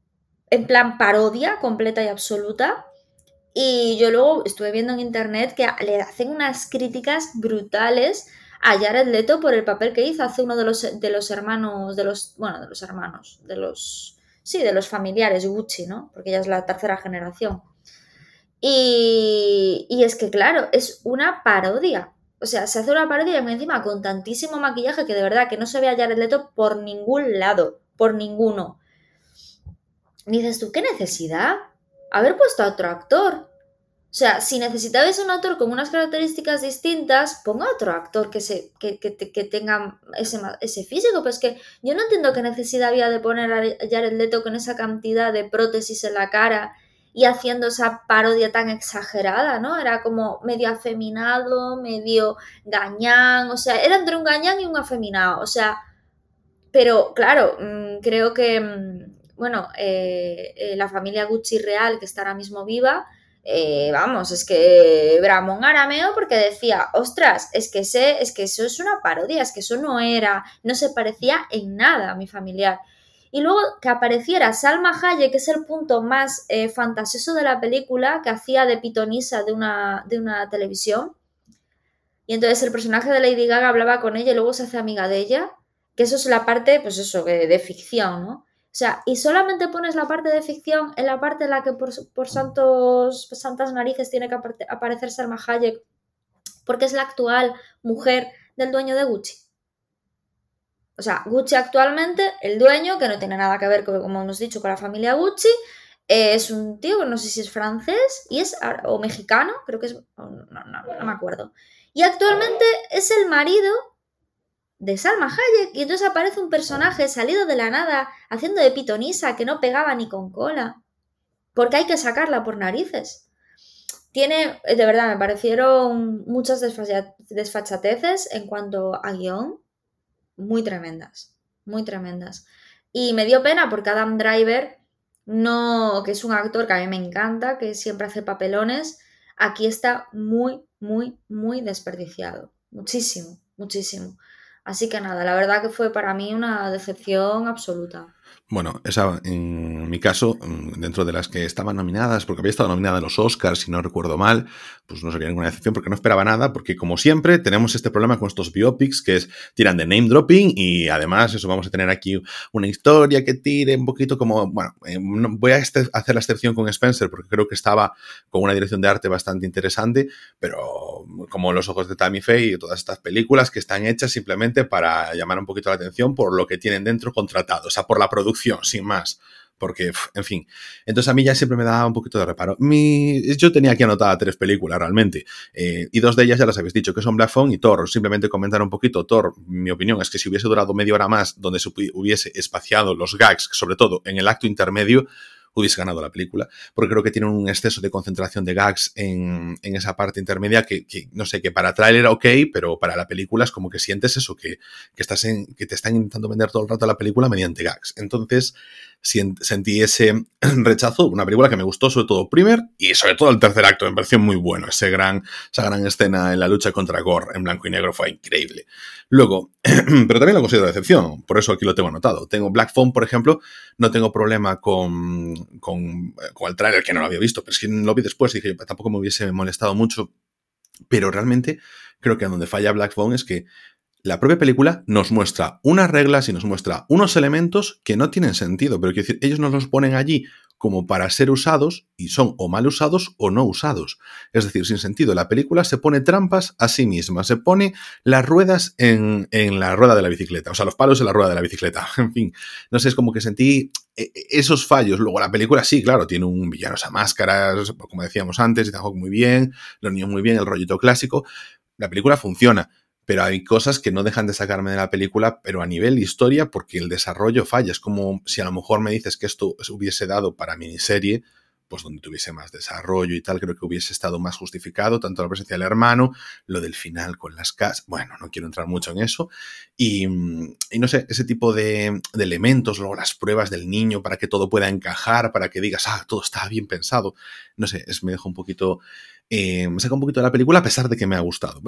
en plan parodia completa y absoluta. Y yo luego estuve viendo en internet que le hacen unas críticas brutales a Jared Leto por el papel que hizo. Hace uno de los, de los hermanos, de los, bueno, de los hermanos, de los, sí, de los familiares Gucci, ¿no? Porque ella es la tercera generación. Y, es que, claro, es una parodia. O sea, se hace una parodia y encima con tantísimo maquillaje que de verdad que no se ve a Jared Leto por ningún lado, por ninguno. dices tú, ¿qué necesidad? Haber puesto a otro actor. O sea, si necesitabais un actor con unas características distintas, ponga otro actor que, se, que, tenga ese, ese físico. Pues que yo no entiendo qué necesidad había de poner a Jared Leto con esa cantidad de prótesis en la cara y haciendo esa parodia tan exagerada, ¿no? Era como medio afeminado, medio gañán, o sea, era entre un gañán y un afeminado, o sea, pero claro, mm, creo que, mm, bueno, eh, eh, la familia Gucci real, que está ahora mismo viva, eh, vamos, es que Bramón arameo porque decía, ostras, es que, es que eso es una parodia, es que eso no era, no se parecía en nada a mi familiar. Y luego que apareciera Salma Hayek, que es el punto más eh, fantasioso de la película, que hacía de pitonisa de una, de una televisión. Y entonces el personaje de Lady Gaga hablaba con ella y luego se hace amiga de ella. Que eso es la parte, pues eso, de ficción, ¿no? O sea, y solamente pones la parte de ficción en la parte en la que por, santos, santas narices tiene que aparecer Salma Hayek, porque es la actual mujer del dueño de Gucci. O sea, Gucci actualmente, el dueño, que no tiene nada que ver, como hemos dicho, con la familia Gucci, es un tío no sé si es francés y es, o mexicano, creo que es, no, no, no me acuerdo. Y actualmente es el marido de Salma Hayek y entonces aparece un personaje salido de la nada haciendo de pitonisa que no pegaba ni con cola. Porque hay que sacarla por narices. Tiene, de verdad, me parecieron muchas desfachateces en cuanto a guion. Muy tremendas. Muy tremendas. Y me dio pena porque Adam Driver, no, que es un actor que a mí me encanta, que siempre hace papelones, aquí está muy, muy, muy desperdiciado. Muchísimo, muchísimo. Así que nada, la verdad que fue para mí una decepción absoluta. Bueno, esa, en mi caso, mm, dentro de las que estaban nominadas, porque había estado nominada a los Oscars, si no recuerdo mal, pues no sería ninguna excepción porque no esperaba nada, porque como siempre tenemos este problema con estos biopics que es tiran de name dropping y además eso vamos a tener aquí una historia que tire un poquito como, bueno, eh, voy a este, hacer la excepción con Spencer porque creo que estaba con una dirección de arte bastante interesante, pero como Los Ojos de Tammy Faye y todas estas películas que están hechas simplemente para llamar un poquito la atención por lo que tienen dentro contratado, o sea, por la producción, sin más porque, en fin. Entonces a mí ya siempre me daba un poquito de reparo. Mi, yo tenía aquí anotada tres películas realmente, eh, y dos de ellas ya las habéis dicho, que son Black Phone y Thor. Simplemente comentar un poquito, Thor, mi opinión es que si hubiese durado media hora más, donde se hubiese espaciado los gags, sobre todo en el acto intermedio, hubiese ganado la película, porque creo que tiene un exceso de concentración de gags en, en esa parte intermedia que, no sé, que para trailer ok, pero para la película es como que sientes eso, que, que, estás en, que te están intentando vender todo el rato la película mediante gags. Entonces, sentí ese rechazo, una película que me gustó sobre todo primer y sobre todo el tercer acto, me pareció muy bueno, ese gran, esa gran escena en la lucha contra Gore en blanco y negro fue increíble. Luego, pero también lo considero decepción, por eso aquí lo tengo anotado. Tengo Black Phone, por ejemplo, no tengo problema con, con, con el trailer, que no lo había visto, pero es que lo vi después dije, tampoco me hubiese molestado mucho, pero realmente creo que donde falla Black Phone es que la propia película nos muestra unas reglas y nos muestra unos elementos que no tienen sentido, pero quiero decir, ellos nos los ponen allí como para ser usados y son o mal usados o no usados. Es decir, sin sentido, la película se pone trampas a sí misma, se pone las ruedas en, en la rueda de la bicicleta, o sea, los palos en la rueda de la bicicleta. En fin, no sé, es como que sentí e, e, esos fallos. Luego la película sí, claro, tiene un villano a máscaras, como decíamos antes, y muy bien, los niños muy bien, el rollito clásico. La película funciona pero hay cosas que no dejan de sacarme de la película, pero a nivel historia, porque el desarrollo falla. Es como si a lo mejor me dices que esto hubiese dado para miniserie, pues donde tuviese más desarrollo y tal, creo que hubiese estado más justificado, tanto la presencia del hermano, lo del final con las casas, bueno, no quiero entrar mucho en eso, y, no sé, ese tipo de, de, elementos, luego las pruebas del niño para que todo pueda encajar, para que digas, ah, todo está bien pensado, no sé, es, me deja un poquito eh, me saca un poquito de la película a pesar de que me ha gustado.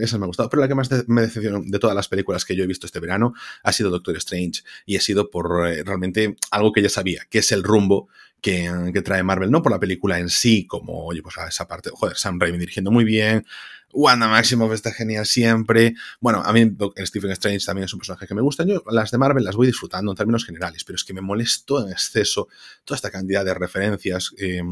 Esa me ha gustado, pero la que más me decepcionó de todas las películas que yo he visto este verano ha sido Doctor Strange y ha sido por eh, realmente algo que ya sabía, que es el rumbo que, que, trae Marvel, no por la película en sí, como, oye, pues esa parte, joder, Sam Raimi dirigiendo muy bien, Wanda Maximoff está genial siempre. Bueno, a mí Stephen Strange también es un personaje que me gusta. Yo las de Marvel las voy disfrutando en términos generales, pero es que me molesto en exceso toda esta cantidad de referencias eh,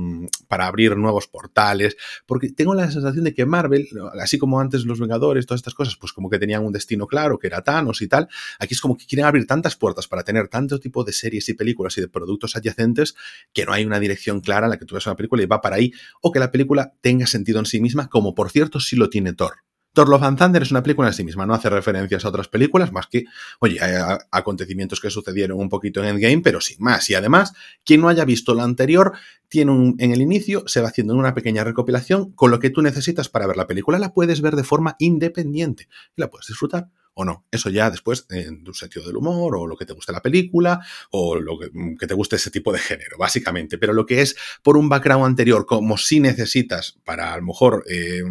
para abrir nuevos portales, porque tengo la sensación de que Marvel, así como antes los Vengadores, todas estas cosas, pues como que tenían un destino claro, que era Thanos y tal, aquí es como que quieren abrir tantas puertas para tener tanto tipo de series y películas y de productos adyacentes que no hay una dirección clara en la que tú ves una película y va para ahí, o que la película tenga sentido en sí misma, como por cierto sí lo tiene Thor. Thor Love and Thunder es una película en sí misma, no hace referencias a otras películas, más que, oye, a, acontecimientos que sucedieron un poquito en Endgame, pero sin más. Y además, quien no haya visto la anterior, tiene un, en el inicio, se va haciendo una pequeña recopilación con lo que tú necesitas para ver la película. La puedes ver de forma independiente y la puedes disfrutar o no. Eso ya después en tu sentido del humor o lo que te guste la película o lo que, que, te guste ese tipo de género, básicamente. Pero lo que es por un background anterior, como si necesitas para a lo mejor eh,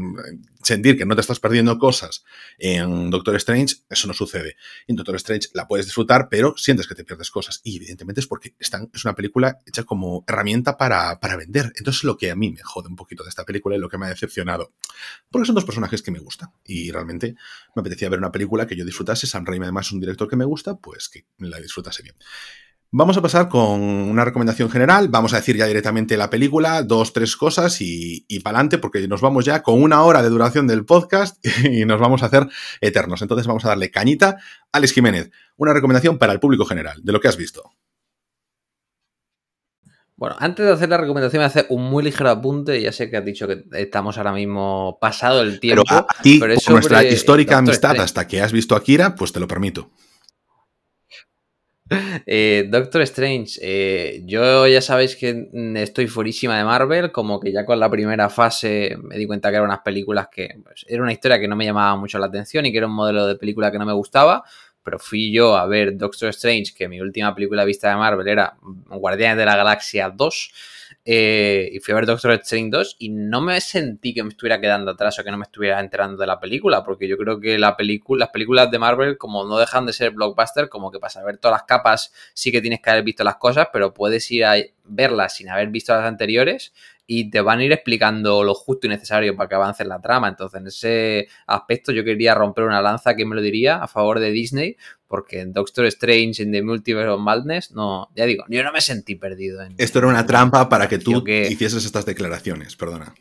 sentir que no te estás perdiendo cosas en Doctor Strange, eso no sucede. En Doctor Strange la puedes disfrutar, pero sientes que te pierdes cosas. Y evidentemente es porque están, es una película hecha como herramienta para, para vender. Entonces lo que a mí me jode un poquito de esta película y lo que me ha decepcionado. Porque son dos personajes que me gustan. Y realmente me apetecía ver una película que yo disfrutase. Sam Raimi además es un director que me gusta, pues que la disfrutase bien. Vamos a pasar con una recomendación general. Vamos a decir ya directamente la película, dos, tres cosas y, y para adelante, porque nos vamos ya con una hora de duración del podcast y nos vamos a hacer eternos. Entonces vamos a darle cañita. Alex Jiménez, una recomendación para el público general, de lo que has visto. Bueno, antes de hacer la recomendación, voy a hacer un muy ligero apunte. Ya sé que has dicho que estamos ahora mismo pasado el tiempo. Pero a, ti, pero por nuestra histórica amistad hasta que has visto a Kira, pues te lo permito. Eh, Doctor Strange, eh, yo ya sabéis que estoy furísima de Marvel, como que ya con la primera fase me di cuenta que eran unas películas que pues, era una historia que no me llamaba mucho la atención y que era un modelo de película que no me gustaba, pero fui yo a ver Doctor Strange, que mi última película vista de Marvel era Guardianes de la Galaxia 2 eh, y fui a ver Doctor Strange 2 y no me sentí que me estuviera quedando atrás o que no me estuviera enterando de la película, porque yo creo que la las películas de Marvel, como no dejan de ser blockbuster, como que para saber todas las capas sí que tienes que haber visto las cosas, pero puedes ir a verlas sin haber visto las anteriores y te van a ir explicando lo justo y necesario para que avance la trama. Entonces, en ese aspecto yo quería romper una lanza, que me lo diría, a favor de Disney, porque en Doctor Strange en The Multiverse of Madness, no, ya digo, yo no me sentí perdido. En, Esto era una trampa para que tú hicieses estas declaraciones, perdona.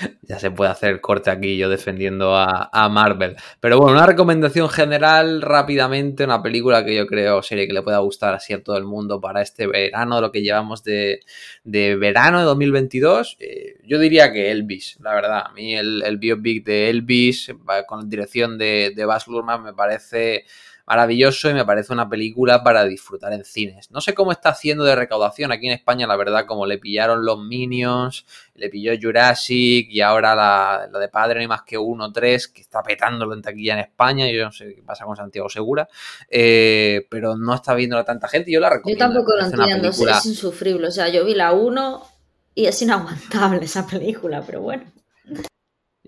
ya se puede hacer corte aquí yo defendiendo a, Marvel. Pero bueno, una recomendación general rápidamente, una película que yo creo serie que le pueda gustar así a todo el mundo para este verano, lo que llevamos de, verano de 2022. Eh, yo diría que Elvis, la verdad. A mí el, el biopic de Elvis con dirección de, de Baz Luhrmann me parece maravilloso y me parece una película para disfrutar en cines. No sé cómo está haciendo de recaudación aquí en España, la verdad, como le pillaron los Minions, le pilló Jurassic y ahora la, de Padre ni más que uno, tres, que está petándolo en taquilla en España. Yo no sé qué pasa con Santiago Segura, eh, pero no está viéndola tanta gente y yo la recomiendo. Yo tampoco lo entiendo, es insufrible. O sea, yo vi la uno y es inaguantable esa película, pero bueno.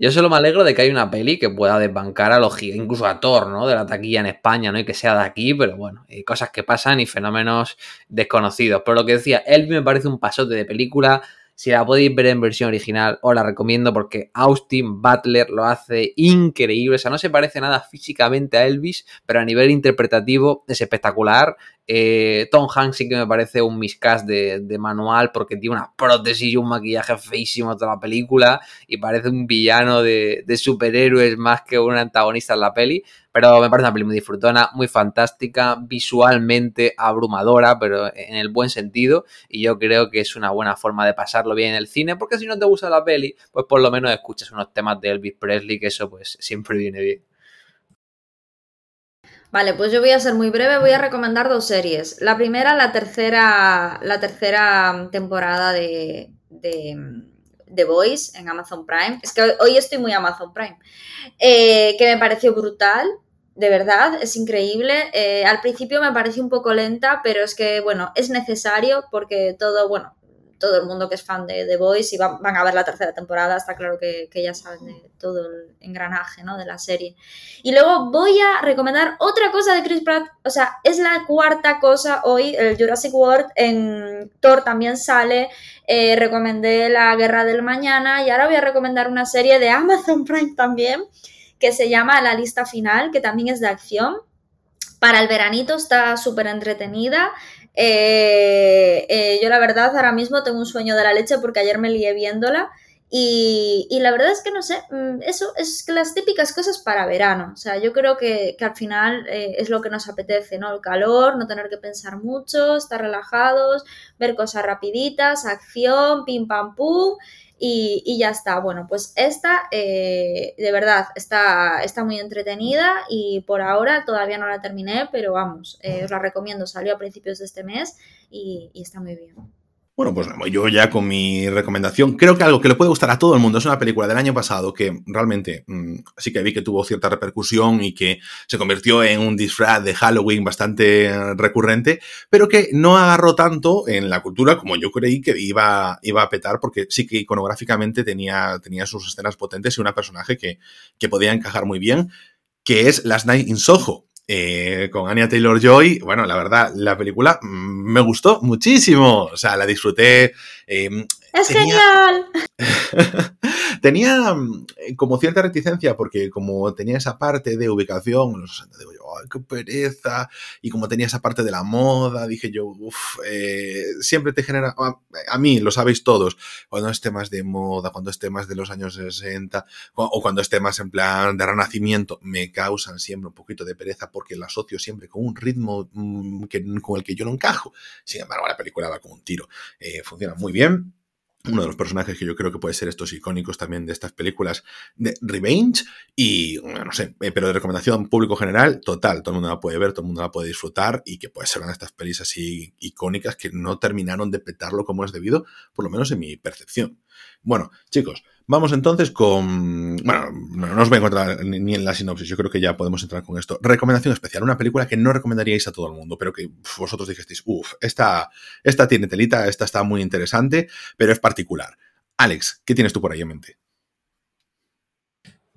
Yo solo me alegro de que hay una peli que pueda desbancar a los incluso a Thor, ¿no? De la taquilla en España, ¿no? Y que sea de aquí, pero bueno, hay cosas que pasan y fenómenos desconocidos. Pero lo que decía, él me parece un pasote de película. Si la podéis ver en versión original, os la recomiendo porque Austin Butler lo hace increíble. O sea, no se parece nada físicamente a Elvis, pero a nivel interpretativo es espectacular. Eh, Tom Hanks sí que me parece un miscast de, manual porque tiene una prótesis y un maquillaje feísimo toda la película y parece un villano de, superhéroes más que un antagonista en la peli. Pero me parece una peli muy disfrutona, muy fantástica, visualmente abrumadora, pero en el buen sentido. Y yo creo que es una buena forma de pasarlo bien en el cine, porque si no te gusta la peli, pues por lo menos escuchas unos temas de Elvis Presley, que eso pues siempre viene bien. Vale, pues yo voy a ser muy breve, voy a recomendar dos series. La primera, la tercera, la tercera temporada de, The Voice en Amazon Prime. Es que hoy estoy muy Amazon Prime. Eh, que me pareció brutal, de verdad, es increíble. Eh, al principio me pareció un poco lenta, pero es que, bueno, es necesario porque todo, bueno, todo el mundo que es fan de The Voice y van, a ver la tercera temporada, está claro que, ya saben de todo el engranaje ¿no? de la serie. Y luego voy a recomendar otra cosa de Chris Pratt, o sea, es la cuarta cosa hoy, el Jurassic World en Thor también sale, eh, recomendé La Guerra del Mañana y ahora voy a recomendar una serie de Amazon Prime también que se llama La Lista Final, que también es de acción. Para el veranito está súper entretenida. Eh, eh, yo la verdad ahora mismo tengo un sueño de la leche porque ayer me lié viéndola y, la verdad es que no sé, mm, eso es las típicas cosas para verano. O sea, yo creo que, al final eh, es lo que nos apetece, ¿no? El calor, no tener que pensar mucho, estar relajados, ver cosas rapiditas, acción, pim pam pum y, ya está. Bueno, pues esta de verdad está, está muy entretenida y por ahora todavía no la terminé, pero vamos, os la recomiendo. Salió a principios de este mes y, está muy bien. Bueno, pues yo ya con mi recomendación. Creo que algo que le puede gustar a todo el mundo es una película del año pasado que realmente mm, sí que vi que tuvo cierta repercusión y que se convirtió en un disfraz de Halloween bastante recurrente, pero que no agarró tanto en la cultura como yo creí que iba, iba a petar, porque sí que iconográficamente tenía, tenía sus escenas potentes y una personaje que, que podía encajar muy bien, que es Last Night in Soho eh, con Anya Taylor Joy. Bueno, la verdad, la película mm, me gustó muchísimo. O sea, la disfruté. Em, ¡Es genial! tenía mm, como cierta reticencia porque como tenía esa parte de ubicación, digo yo, ¡ay, qué pereza! Y como tenía esa parte de la moda, dije yo, uff, eh, siempre te genera, a, mí, lo sabéis todos, cuando es temas de moda, cuando es temas de los años 60, o cuando es temas en plan de renacimiento, me causan siempre un poquito de pereza porque la asocio siempre con un ritmo mm, que, con el que yo no encajo. Sin embargo, la película va como un tiro. Eh, funciona muy bien uno de los personajes que yo creo que puede ser estos icónicos también de estas películas de Revenge y no sé, eh, pero de recomendación público general, total, todo el mundo la puede ver, todo el mundo la puede disfrutar y que puede ser una de estas pelis así icónicas que no terminaron de petarlo como es debido, por lo menos en mi percepción. Bueno, chicos, Vamos entonces con. Bueno, no, os voy a encontrar ni en la sinopsis, yo creo que ya podemos entrar con esto. Recomendación especial, una película que no recomendaríais a todo el mundo, pero que vosotros dijisteis, uff, esta, esta tiene telita, esta está muy interesante, pero es particular. Alex, ¿qué tienes tú por ahí en mente?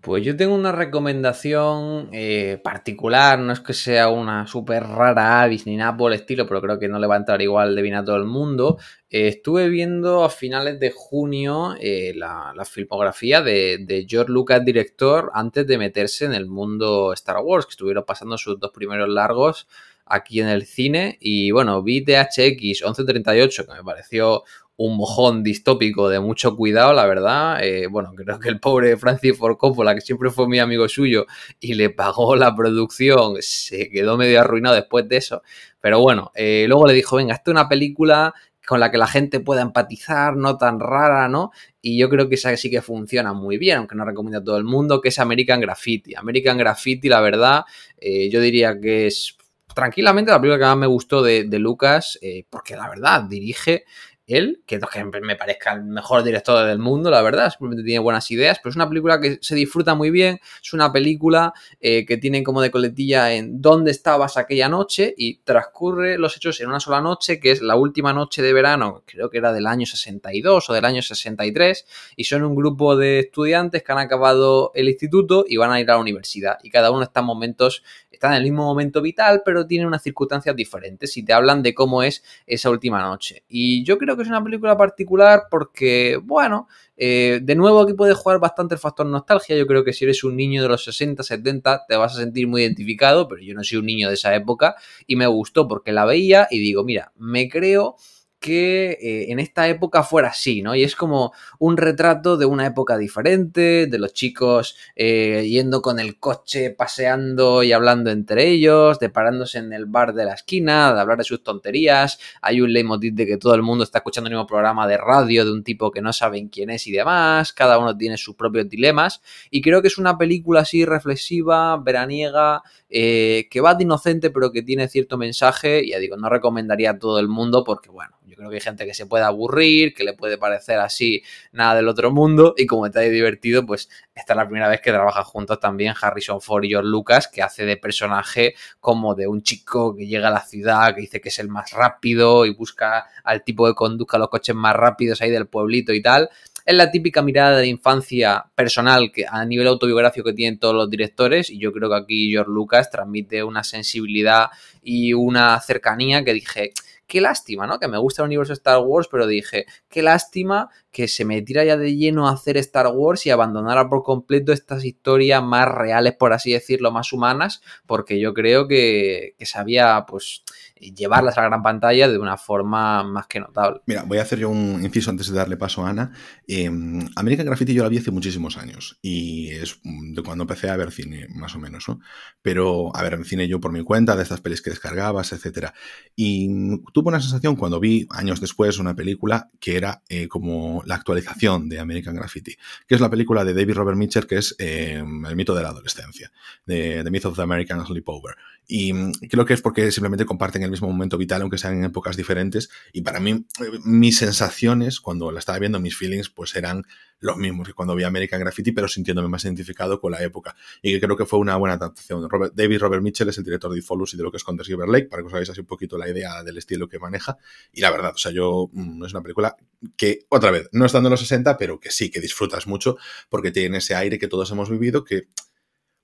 Pues yo tengo una recomendación eh, particular, no es que sea una súper rara avis ni nada por el estilo, pero creo que no le va a entrar igual de bien a todo el mundo. Eh, estuve viendo a finales de junio eh, la, filmografía de, de, George Lucas, director, antes de meterse en el mundo Star Wars, que estuvieron pasando sus dos primeros largos aquí en el cine. Y bueno, vi THX 1138, que me pareció un mojón distópico de mucho cuidado, la verdad. Eh, bueno, creo que el pobre Francis Ford Coppola, que siempre fue mi amigo suyo y le pagó la producción, se quedó medio arruinado después de eso. Pero bueno, eh, luego le dijo, venga, es una película con la que la gente pueda empatizar, no tan rara, ¿no? Y yo creo que esa sí que funciona muy bien, aunque no recomiendo a todo el mundo, que es American Graffiti. American Graffiti, la verdad, eh, yo diría que es tranquilamente la película que más me gustó de, Lucas, porque la verdad dirige él, que, que me parezca el mejor director del mundo, la verdad, simplemente tiene buenas ideas, pero es una película que se disfruta muy bien, es una película eh, que tiene como de coletilla en dónde estabas aquella noche y transcurre los hechos en una sola noche, que es la última noche de verano, creo que era del año 62 o del año 63, y son un grupo de estudiantes que han acabado el instituto y van a ir a la universidad, y cada uno está en momentos están en el mismo momento vital, pero tienen unas circunstancias diferentes y te hablan de cómo es esa última noche. Y yo creo que es una película particular porque, bueno, eh, de nuevo aquí puede jugar bastante el factor nostalgia. Yo creo que si eres un niño de los 60, 70, te vas a sentir muy identificado, pero yo no soy un niño de esa época y me gustó porque la veía y digo, mira, me creo que eh, en esta época fuera así, ¿no? Y es como un retrato de una época diferente, de los chicos eh, yendo con el coche, paseando y hablando entre ellos, de parándose en el bar de la esquina, de hablar de sus tonterías. Hay un leitmotiv de que todo el mundo está escuchando el mismo programa de radio de un tipo que no saben quién es y demás. Cada uno tiene sus propios dilemas. Y creo que es una película así reflexiva, veraniega, eh, que va de inocente, pero que tiene cierto mensaje. Ya digo, no recomendaría a todo el mundo porque, bueno, creo que hay gente que se puede aburrir, que le puede parecer así nada del otro mundo y como está divertido, pues esta es la primera vez que trabajan juntos también Harrison Ford y George Lucas, que hace de personaje como de un chico que llega a la ciudad, que dice que es el más rápido y busca al tipo que conduzca los coches más rápidos ahí del pueblito y tal. Es la típica mirada de infancia personal que a nivel autobiográfico que tienen todos los directores y yo creo que aquí George Lucas transmite una sensibilidad y una cercanía que dije, qué lástima, ¿no? Que me gusta el universo Star Wars, pero dije, qué lástima que se metiera ya de lleno a hacer Star Wars y abandonara por completo estas historias más reales, por así decirlo, más humanas, porque yo creo que, que sabía, pues, llevarlas a la gran pantalla de una forma más que notable. Mira, voy a hacer yo un inciso antes de darle paso a Ana. Eh, American Graffiti yo la vi hace muchísimos años y es de cuando empecé a ver cine, más o menos, ¿no? Pero a ver en cine yo por mi cuenta, de estas pelis que descargabas, etcétera. Y tuve una sensación cuando vi años después una película que era eh, como la actualización de American Graffiti, que es la película de David Robert Mitchell, que es eh, El mito de la adolescencia, de The Myth of the American Sleepover. Y mm, creo que es porque simplemente comparten el mismo momento vital, aunque sean en épocas diferentes. Y para mí, eh, mis sensaciones, cuando la estaba viendo, mis feelings, pues eran los mismos que cuando vi American Graffiti, pero sintiéndome más identificado con la época. Y creo que fue una buena adaptación. David Robert Mitchell es el director de Ifolus y de lo que es Contra Silver Lake, para que os hagáis así un poquito la idea del estilo que maneja. Y la verdad, o sea, yo, mm, es una película que, otra vez, no estando en los 60, pero que sí, que disfrutas mucho, porque tiene ese aire que todos hemos vivido, que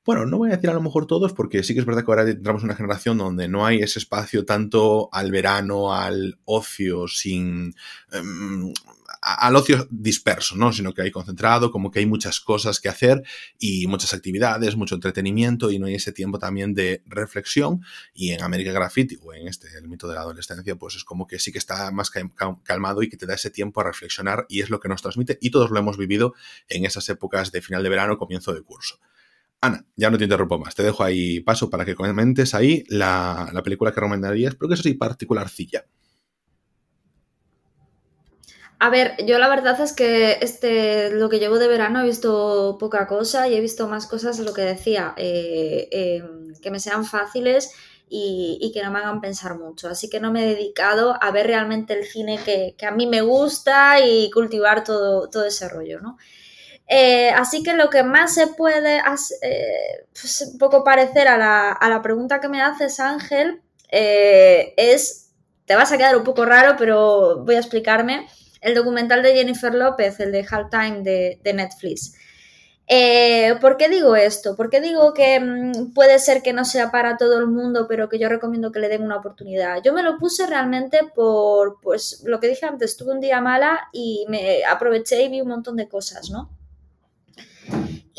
bueno, no voy a decir a lo mejor todos, porque sí que es verdad que ahora entramos en una generación donde no hay ese espacio tanto al verano, al ocio, sin. Em, al ocio disperso, ¿no? Sino que hay concentrado, como que hay muchas cosas que hacer y muchas actividades, mucho entretenimiento y no hay ese tiempo también de reflexión. Y en América Graffiti o en este, el mito de la adolescencia, pues es como que sí que está más calmado y que te da ese tiempo a reflexionar y es lo que nos transmite y todos lo hemos vivido en esas épocas de final de verano, comienzo de curso. Ana, ya no te interrumpo más, te dejo ahí paso para que comentes ahí la, película que recomendarías, pero que eso sí, particularcilla. A ver, yo la verdad es que este, lo que llevo de verano he visto poca cosa y he visto más cosas de lo que decía, eh, em, que me sean fáciles y, que no me hagan pensar mucho. Así que no me he dedicado a ver realmente el cine que, a mí me gusta y cultivar todo, todo ese rollo, ¿no? Eh, así que lo que más se puede eh, pues, un poco parecer a la, pregunta que me haces, Ángel, eh, es, te vas a quedar un poco raro, pero voy a explicarme, el documental de Jennifer López, el de Halftime de, de Netflix. ¿Por qué digo esto? ¿Por qué digo que mm, puede ser que no sea para todo el mundo, pero que yo recomiendo que le den una oportunidad? Yo me lo puse realmente por, pues, lo que dije antes, tuve un día mala y me aproveché y vi un montón de cosas, ¿no?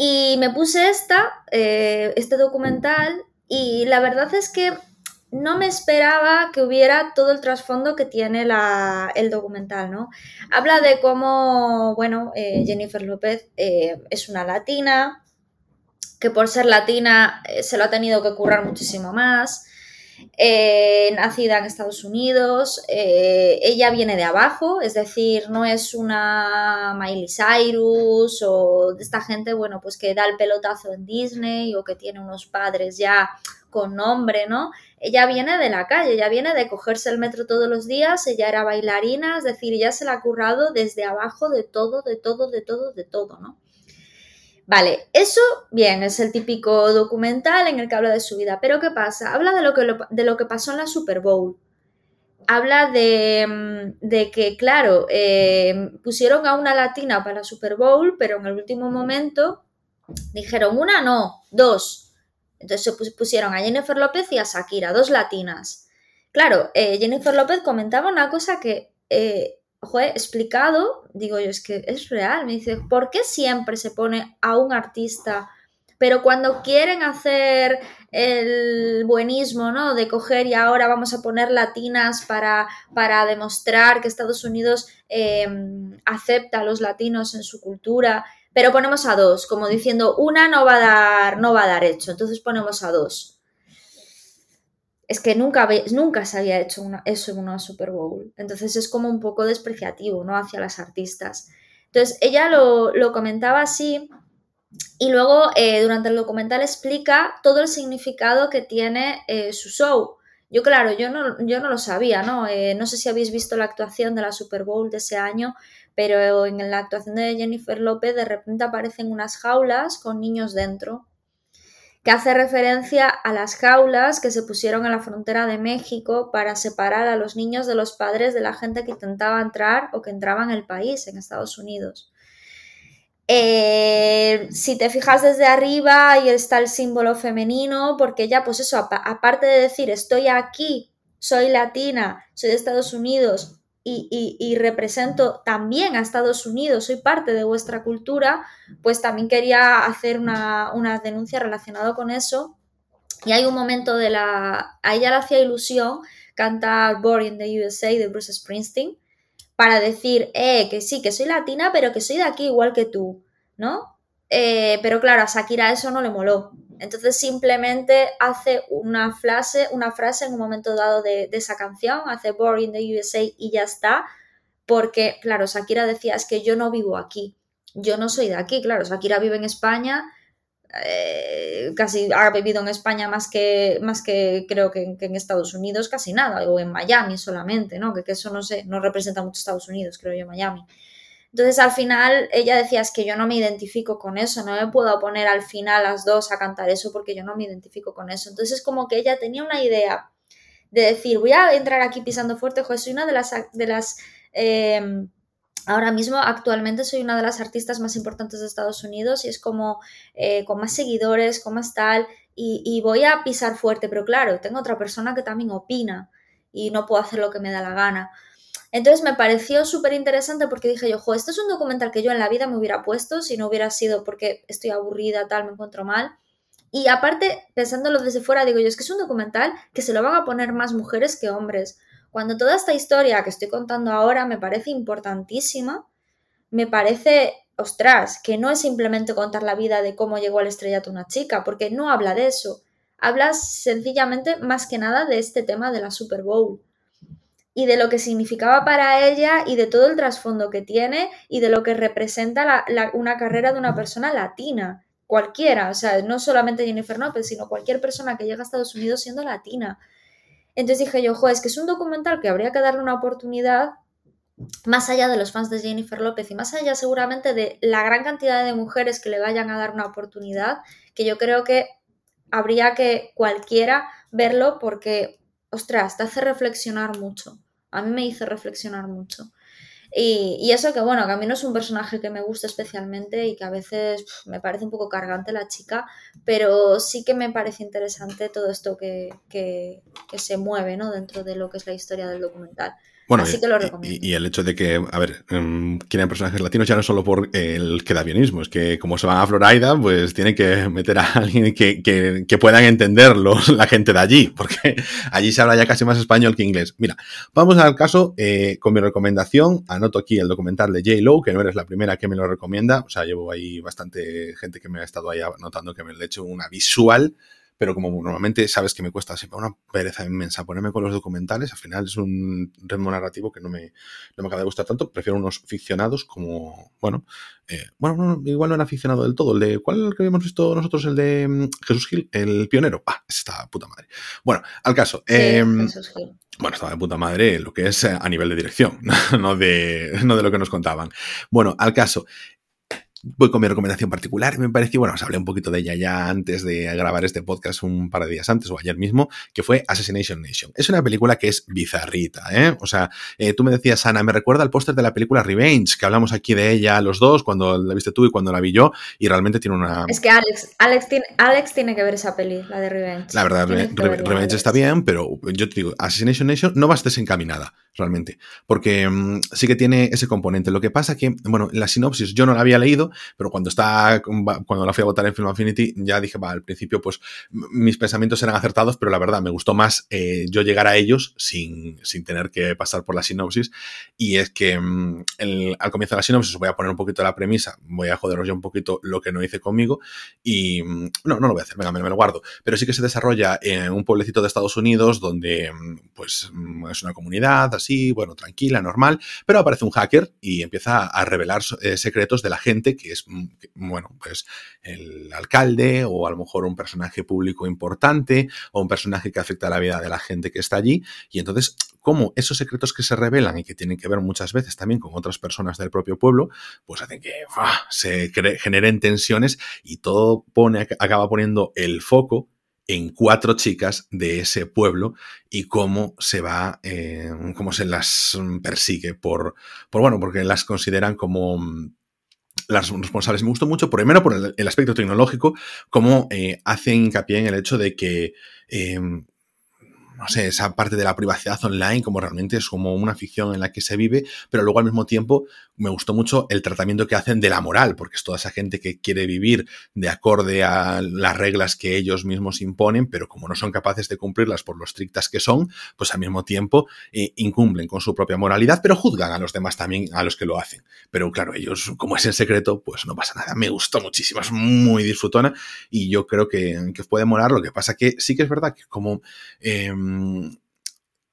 Y me puse esta, eh, este documental, y la verdad es que no me esperaba que hubiera todo el trasfondo que tiene el documental, ¿no? Habla de cómo, bueno, eh, Jennifer López eh, es una latina, que por ser latina se lo ha tenido que currar muchísimo más, eh, nacida en Estados Unidos, eh, ella viene de abajo, es decir, no es una Miley Cyrus o de esta gente, bueno, pues que da el pelotazo en Disney o que tiene unos padres ya con nombre, ¿no? Ella viene de la calle, ella viene de cogerse el metro todos los días, ella era bailarina, es decir, ella se la ha currado desde abajo de todo, de todo, de todo, de todo, ¿no? Vale, eso, bien, es el típico documental en el que habla de su vida. Pero ¿qué pasa? Habla de lo que, de lo que pasó en la Super Bowl. Habla de, mm, que, claro, eh, pusieron a una latina para la Super Bowl, pero en el último momento dijeron una, no, dos. Entonces se pusieron a Jennifer López y a Shakira, dos latinas. Claro, eh, Jennifer López comentaba una cosa que eh, he explicado, digo yo, es que es real. Me dice, ¿por qué siempre se pone a un artista? Pero cuando quieren hacer el buenismo, ¿no? De coger y ahora vamos a poner latinas para, para demostrar que Estados Unidos em, acepta a los latinos en su cultura, pero ponemos a dos, como diciendo, una no va a dar, no va a dar hecho, entonces ponemos a dos es que nunca, nunca se había hecho eso en una Super Bowl. Entonces es como un poco despreciativo, ¿no? Hacia las artistas. Entonces ella lo, comentaba así y luego eh, durante el documental explica todo el significado que tiene eh, su show. Yo, claro, yo no, yo no lo sabía, ¿no? Eh, no sé si habéis visto la actuación de la Super Bowl de ese año, pero en la actuación de Jennifer López de repente aparecen unas jaulas con niños dentro que hace referencia a las jaulas que se pusieron en la frontera de México para separar a los niños de los padres de la gente que intentaba entrar o que entraba en el país, en Estados Unidos. Eh, si te fijas desde arriba, ahí está el símbolo femenino, porque ya, pues eso, aparte de decir estoy aquí, soy latina, soy de Estados Unidos, y, represento también a Estados Unidos, soy parte de vuestra cultura, pues también quería hacer una, denuncia relacionada con eso. Y hay un momento de la... A ella le hacía ilusión cantar Born in the USA de Bruce Springsteen para decir, eh, que sí, que soy latina, pero que soy de aquí igual que tú, ¿no? Eh, pero claro, a Shakira eso no le moló. Entonces simplemente hace una frase, una frase en un momento dado de, esa canción, hace Born in the USA y ya está, porque claro, Shakira decía, es que yo no vivo aquí, yo no soy de aquí, claro, Shakira vive en España, eh, casi ha vivido en España más que, más que creo que, en Estados Unidos, casi nada, o en Miami solamente, ¿no? Que, que, eso no sé, no representa mucho Estados Unidos, creo yo, Miami. Entonces al final ella decía, es que yo no me identifico con eso, no me puedo poner al final las dos a cantar eso porque yo no me identifico con eso. Entonces como que ella tenía una idea de decir, voy a entrar aquí pisando fuerte, joder, soy una de las... De las em, ahora mismo, actualmente, soy una de las artistas más importantes de Estados Unidos y es como eh, con más seguidores, con más tal, y voy a pisar fuerte, pero claro, tengo otra persona que también opina y no puedo hacer lo que me da la gana. Entonces me pareció súper interesante porque dije yo, jo, esto es un documental que yo en la vida me hubiera puesto si no hubiera sido porque estoy aburrida, tal, me encuentro mal. Y aparte, pensándolo desde fuera, digo yo, es que es un documental que se lo van a poner más mujeres que hombres. Cuando toda esta historia que estoy contando ahora me parece importantísima, me parece, ostras, que no es simplemente contar la vida de cómo llegó al estrellato una chica, porque no habla de eso. Habla sencillamente más que nada de este tema de la Super Bowl y de lo que significaba para ella y de todo el trasfondo que tiene y de lo que representa una carrera de una persona latina, cualquiera, o sea, no solamente Jennifer Lopez, sino cualquier persona que llega a Estados Unidos siendo latina. Entonces dije yo, jo, es que es un documental que habría que darle una oportunidad más allá de los fans de Jennifer López y más allá seguramente de la gran cantidad de mujeres que le vayan a dar una oportunidad, que yo creo que habría que cualquiera verlo porque, ostras, te hace reflexionar mucho. A mí me hizo reflexionar mucho. Y, eso que bueno, que a mí no es un personaje que me guste especialmente y que a veces me parece un poco cargante la chica, pero sí que me parece interesante todo esto que, que, que se mueve ¿no? dentro de lo que es la historia del documental. Bueno, y, el hecho de que, a ver, um, quieren personajes latinos ya no solo por el quedavionismo, es que como se van a Florida, pues tienen que meter a alguien que, que, que puedan entenderlo la gente de allí, porque allí se habla ya casi más español que inglés. Mira, vamos al caso eh, con mi recomendación. Anoto aquí el documental de J. Lo, que no eres la primera que me lo recomienda. O sea, llevo ahí bastante gente que me ha estado ahí anotando que me le he hecho una visual pero como normalmente sabes que me cuesta siempre una pereza inmensa ponerme con los documentales, al final es un ritmo narrativo que no me, no me acaba de gustar tanto, prefiero unos ficcionados como, bueno, eh, bueno, igual no era aficionado del todo, el de, ¿cuál que habíamos visto nosotros? El de mm, Jesús Gil, el pionero, ah, está puta madre. Bueno, al caso. Em, bueno, estaba de puta madre lo que es eh, a nivel de dirección, no de, no de lo que nos contaban. Bueno, al caso voy con mi recomendación particular. Me pareció, bueno, os hablé un poquito de ella ya antes de grabar este podcast un par de días antes o ayer mismo, que fue Assassination Nation. Es una película que es bizarrita, ¿eh? O sea, eh, tú me decías, Ana, me recuerda al póster de la película Revenge, que hablamos aquí de ella los dos, cuando la viste tú y cuando la vi yo, y realmente tiene una... Es que Alex, Alex, tiene, Alex tiene que ver esa peli, la de Revenge. La verdad, Revenge está bien, pero yo te digo, Assassination Nation no va a estar desencaminada, realmente, porque mm, sí que tiene ese componente. Lo que pasa que, bueno, la sinopsis yo no la había leído, pero cuando está, cuando la fui a votar en Film Affinity, ya dije, va, al principio, pues mis pensamientos eran acertados, pero la verdad me gustó más eh, yo llegar a ellos sin, sin, tener que pasar por la sinopsis. Y es que mm, al comienzo de la sinopsis voy a poner un poquito la premisa, voy a joderos ya un poquito lo que no hice conmigo y mm, no, no lo voy a hacer, venga, me, me lo guardo. Pero sí que se desarrolla en un pueblecito de Estados Unidos donde, mm, pues, es una comunidad así, bueno, tranquila, normal, pero aparece un hacker y empieza a revelar eh, secretos de la gente que es Mm, bueno, pues el alcalde o a lo mejor un personaje público importante o un personaje que afecta a la vida de la gente que está allí. Y entonces, como esos secretos que se revelan y que tienen que ver muchas veces también con otras personas del propio pueblo, pues hacen que se generen tensiones y todo pone, acaba poniendo el foco en cuatro chicas de ese pueblo y cómo se va, eh, cómo se las persigue por, por, bueno, porque las consideran como las responsables. Me gustó mucho, primero por el, aspecto tecnológico, cómo eh, hacen hincapié en el hecho de que em, no sé, esa parte de la privacidad online, como realmente es como una ficción en la que se vive, pero luego al mismo tiempo me gustó mucho el tratamiento que hacen de la moral, porque es toda esa gente que quiere vivir de acorde a las reglas que ellos mismos imponen, pero como no son capaces de cumplirlas por lo estrictas que son, pues al mismo tiempo eh, incumplen con su propia moralidad, pero juzgan a los demás también, a los que lo hacen. Pero claro, ellos, como es en secreto, pues no pasa nada. Me gustó muchísimo, es muy disfrutona y yo creo que, que puede molar. Lo que pasa que sí que es verdad que como... Mm,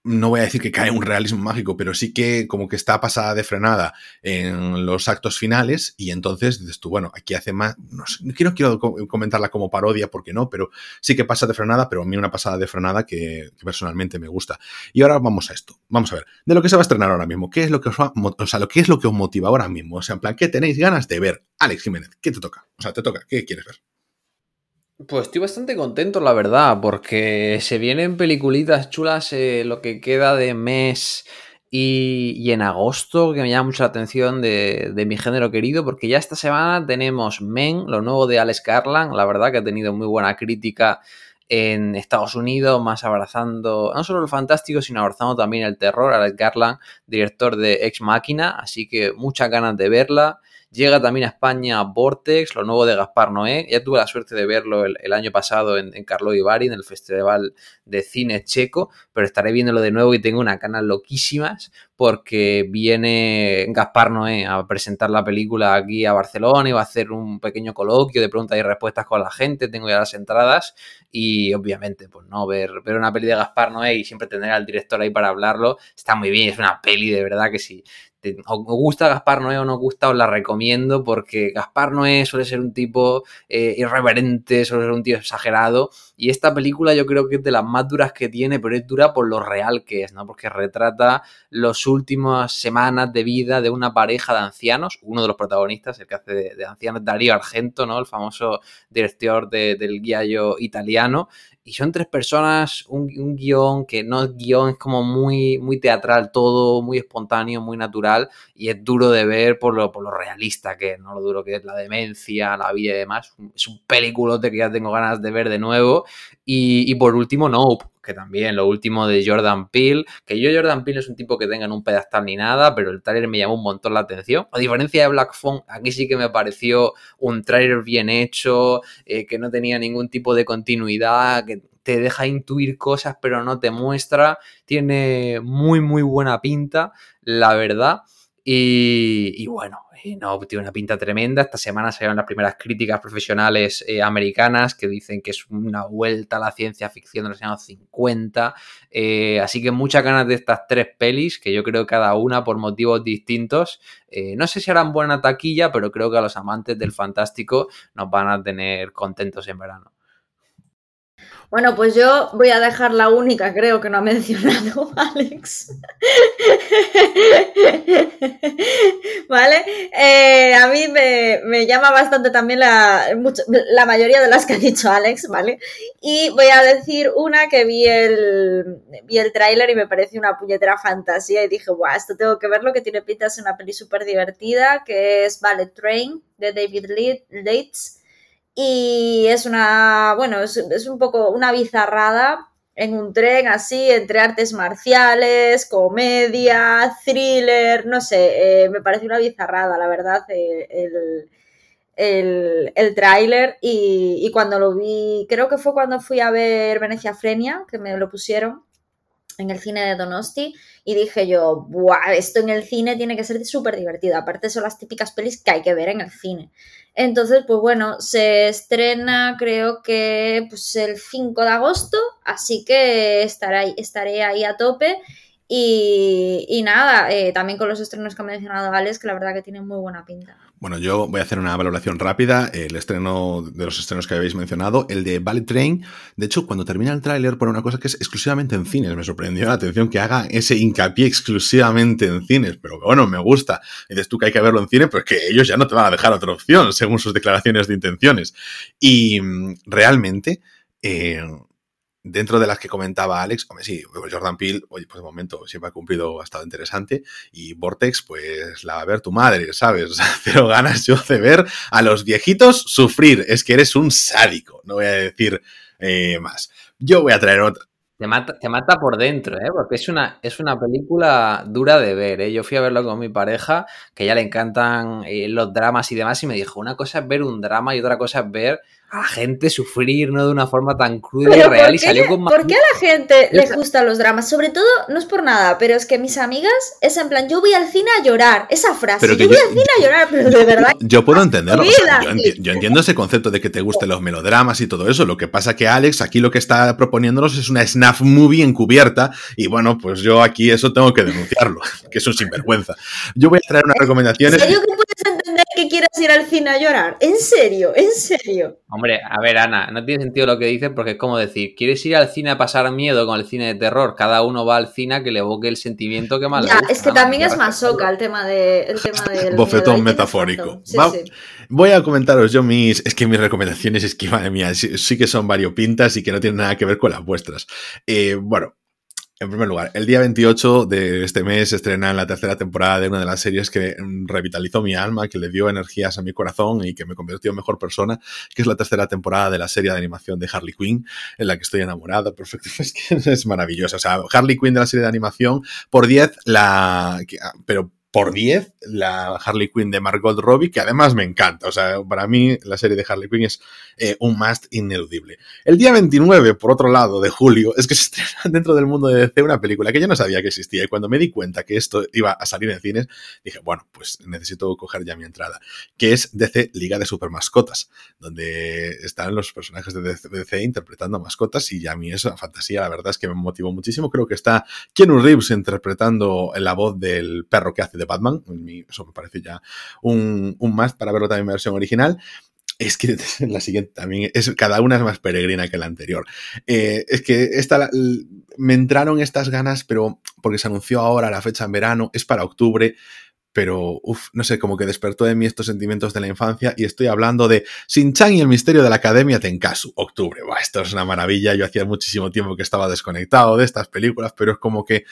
no voy a decir que cae un realismo mágico, pero sí que como que está pasada de frenada en los actos finales y entonces dices tú, bueno, aquí hace más, no, sé, quiero, quiero comentarla como parodia porque no, pero sí que pasa de frenada, pero a mí una pasada de frenada que, personalmente me gusta. Y ahora vamos a esto, vamos a ver, de lo que se va a estrenar ahora mismo, ¿qué es lo que os sea, lo es lo que os motiva ahora mismo? O sea, en plan, ¿qué tenéis ganas de ver? Alex Jiménez, ¿qué te toca? O sea, te toca, ¿qué quieres ver? Pues estoy bastante contento, la verdad, porque se vienen peliculitas chulas eh, lo que queda de mes y, en agosto, que me llama mucho la atención de, mi género querido, porque ya esta semana tenemos Men, lo nuevo de Alex Garland, la verdad que ha tenido muy buena crítica en Estados Unidos, más abrazando no solo el fantástico, sino abrazando también el terror. Alex Garland, director de Ex Máquina, así que muchas ganas de verla. Llega también a España Vortex, lo nuevo de Gaspar Noé. Ya tuve la suerte de verlo el, año pasado en, en Carlo Bari, en el Festival de Cine Checo, pero estaré viéndolo de nuevo y tengo una canal loquísimas porque viene Gaspar Noé a presentar la película aquí a Barcelona y va a hacer un pequeño coloquio de preguntas y respuestas con la gente. Tengo ya las entradas y obviamente, pues no, ver, ver una peli de Gaspar Noé y siempre tener al director ahí para hablarlo está muy bien. Es una peli de verdad que sí os gusta Gaspar Noé o no gusta, os la recomiendo porque Gaspar Noé suele ser un tipo eh, irreverente, suele ser un tío exagerado y esta película yo creo que es de las más duras que tiene, pero es dura por lo real que es, ¿no? Porque retrata las últimas semanas de vida de una pareja de ancianos, uno de los protagonistas, el que hace de, ancianos, Darío Argento, ¿no? El famoso director del guiallo italiano, y son tres personas, un, guion que no es guion, es como muy, muy teatral todo, muy espontáneo, muy natural y es duro de ver por lo, por lo realista que es, ¿no? Lo duro que es la demencia, la vida y demás. Es un peliculote que ya tengo ganas de ver de nuevo. Y, y por último, Nope, que también lo último de Jordan Peele, que yo Jordan Peele es un tipo que tenga en un pedestal ni nada, pero el trailer me llamó un montón la atención. A diferencia de Black Phone, aquí sí que me pareció un trailer bien hecho, eh, que no tenía ningún tipo de continuidad, que te deja intuir cosas pero no te muestra. Tiene muy muy buena pinta, la verdad. Y bueno, no, tiene una pinta tremenda. Esta semana salieron las primeras críticas profesionales eh, americanas que dicen que es una vuelta a la ciencia ficción de los años 50. Eh, así que muchas ganas de estas tres pelis, que yo creo cada una por motivos distintos. Eh, no sé si harán buena taquilla, pero creo que a los amantes del fantástico nos van a tener contentos en verano. Bueno, pues yo voy a dejar la única, creo que no ha mencionado Alex. ¿Vale? Eh, a mí me, llama bastante también la, la mayoría de las que ha dicho Alex, ¿vale? Y voy a decir una que vi el, vi el tráiler y me pareció una puñetera fantasía y dije, guau, esto tengo que verlo, que tiene pinta de una peli súper divertida, que es Ballet Train, de David Leitz y es una, bueno, es, un poco una bizarrada en un tren así, entre artes marciales, comedia, thriller, no sé, eh, me parece una bizarrada, la verdad, eh, el, el, el tráiler y, y, cuando lo vi, creo que fue cuando fui a ver Venecia Frenia, que me lo pusieron en el cine de Donosti y dije yo, Buah, esto en el cine tiene que ser súper divertido, aparte son las típicas pelis que hay que ver en el cine. Entonces, pues bueno, se estrena creo que pues el 5 de agosto, así que estaré, estaré ahí a tope. Y, nada, eh, también con los estrenos que ha mencionado Alex, que la verdad que tienen muy buena pinta. Bueno, yo voy a hacer una valoración rápida. El estreno de los estrenos que habéis mencionado, el de Ballet Train. De hecho, cuando termina el tráiler pone una cosa que es exclusivamente en cines. Me sorprendió la atención que haga ese hincapié exclusivamente en cines. Pero bueno, me gusta. Dices tú que hay que verlo en cine, pues que ellos ya no te van a dejar otra opción, según sus declaraciones de intenciones. Y mm, realmente... Eh, dentro de las que comentaba Alex, sí, Jordan Peele, oye, pues de momento siempre ha cumplido, ha estado interesante. Y Vortex, pues la va a ver tu madre, ¿sabes? Pero ganas yo de ver a los viejitos sufrir. Es que eres un sádico, no voy a decir eh, más. Yo voy a traer otra. Te mata, te mata por dentro, ¿eh? porque es una, es una película dura de ver. ¿eh? Yo fui a verlo con mi pareja, que ya le encantan eh, los dramas y demás, y me dijo, una cosa es ver un drama y otra cosa es ver a gente sufrir, ¿no? De una forma tan cruda y real y salió con ¿Por qué a la gente le gustan los dramas? Sobre todo, no es por nada, pero es que mis amigas es en plan, yo voy al cine a llorar. Esa frase, yo, voy al cine a llorar, pero de verdad. Yo puedo entenderlo. yo, entiendo ese concepto de que te gusten los melodramas y todo eso. Lo que pasa que Alex aquí lo que está proponiéndonos es una snuff movie encubierta. Y bueno, pues yo aquí eso tengo que denunciarlo, que es un sinvergüenza. Yo voy a traer unas recomendaciones. ¿En serio que puedes entender que quieras ir al cine a llorar? ¿En serio? ¿En serio? Hombre, a ver, Ana, no tiene sentido lo que dices porque es como decir, ¿quieres ir al cine a pasar miedo con el cine de terror? Cada uno va al cine a que le evoque el sentimiento que más ya, Es que también es masoca el tema, de, el tema del Bofetón metafórico. Voy a comentaros yo mis... Es que mis recomendaciones es que, madre mía, sí, que son variopintas y que no tienen nada que ver con las vuestras. Eh, bueno, en primer lugar, el día 28 de este mes se estrena la tercera temporada de una de las series que revitalizó mi alma, que le dio energías a mi corazón y que me convirtió en mejor persona, que es la tercera temporada de la serie de animación de Harley Quinn, en la que estoy enamorada. Perfecto, es que es maravillosa. O sea, Harley Quinn de la serie de animación, por 10, la. Pero por 10 la Harley Quinn de Margot Robbie, que además me encanta. O sea, para mí la serie de Harley Quinn es eh, un must ineludible. El día 29, por otro lado, de julio, es que se estrena dentro del mundo de DC una película que yo no sabía que existía y cuando me di cuenta que esto iba a salir en cines, dije, bueno, pues necesito coger ya mi entrada, que es DC Liga de Supermascotas, donde están los personajes de DC interpretando mascotas y ya a mí esa fantasía, la verdad es que me motivó muchísimo. Creo que está Keanu Reeves interpretando la voz del perro que hace de Batman. Eso me parece ya un, más para verlo también en versión original. Es que la siguiente también es cada una es más peregrina que la anterior. Eh, es que esta me entraron estas ganas, pero porque se anunció ahora la fecha en verano, es para octubre pero uff, no sé, como que despertó de mí estos sentimientos de la infancia y estoy hablando de Shin-Chan y el misterio de la Academia Tenkasu, octubre. Esto es una maravilla, yo hacía muchísimo tiempo que estaba desconectado de estas películas, pero es como que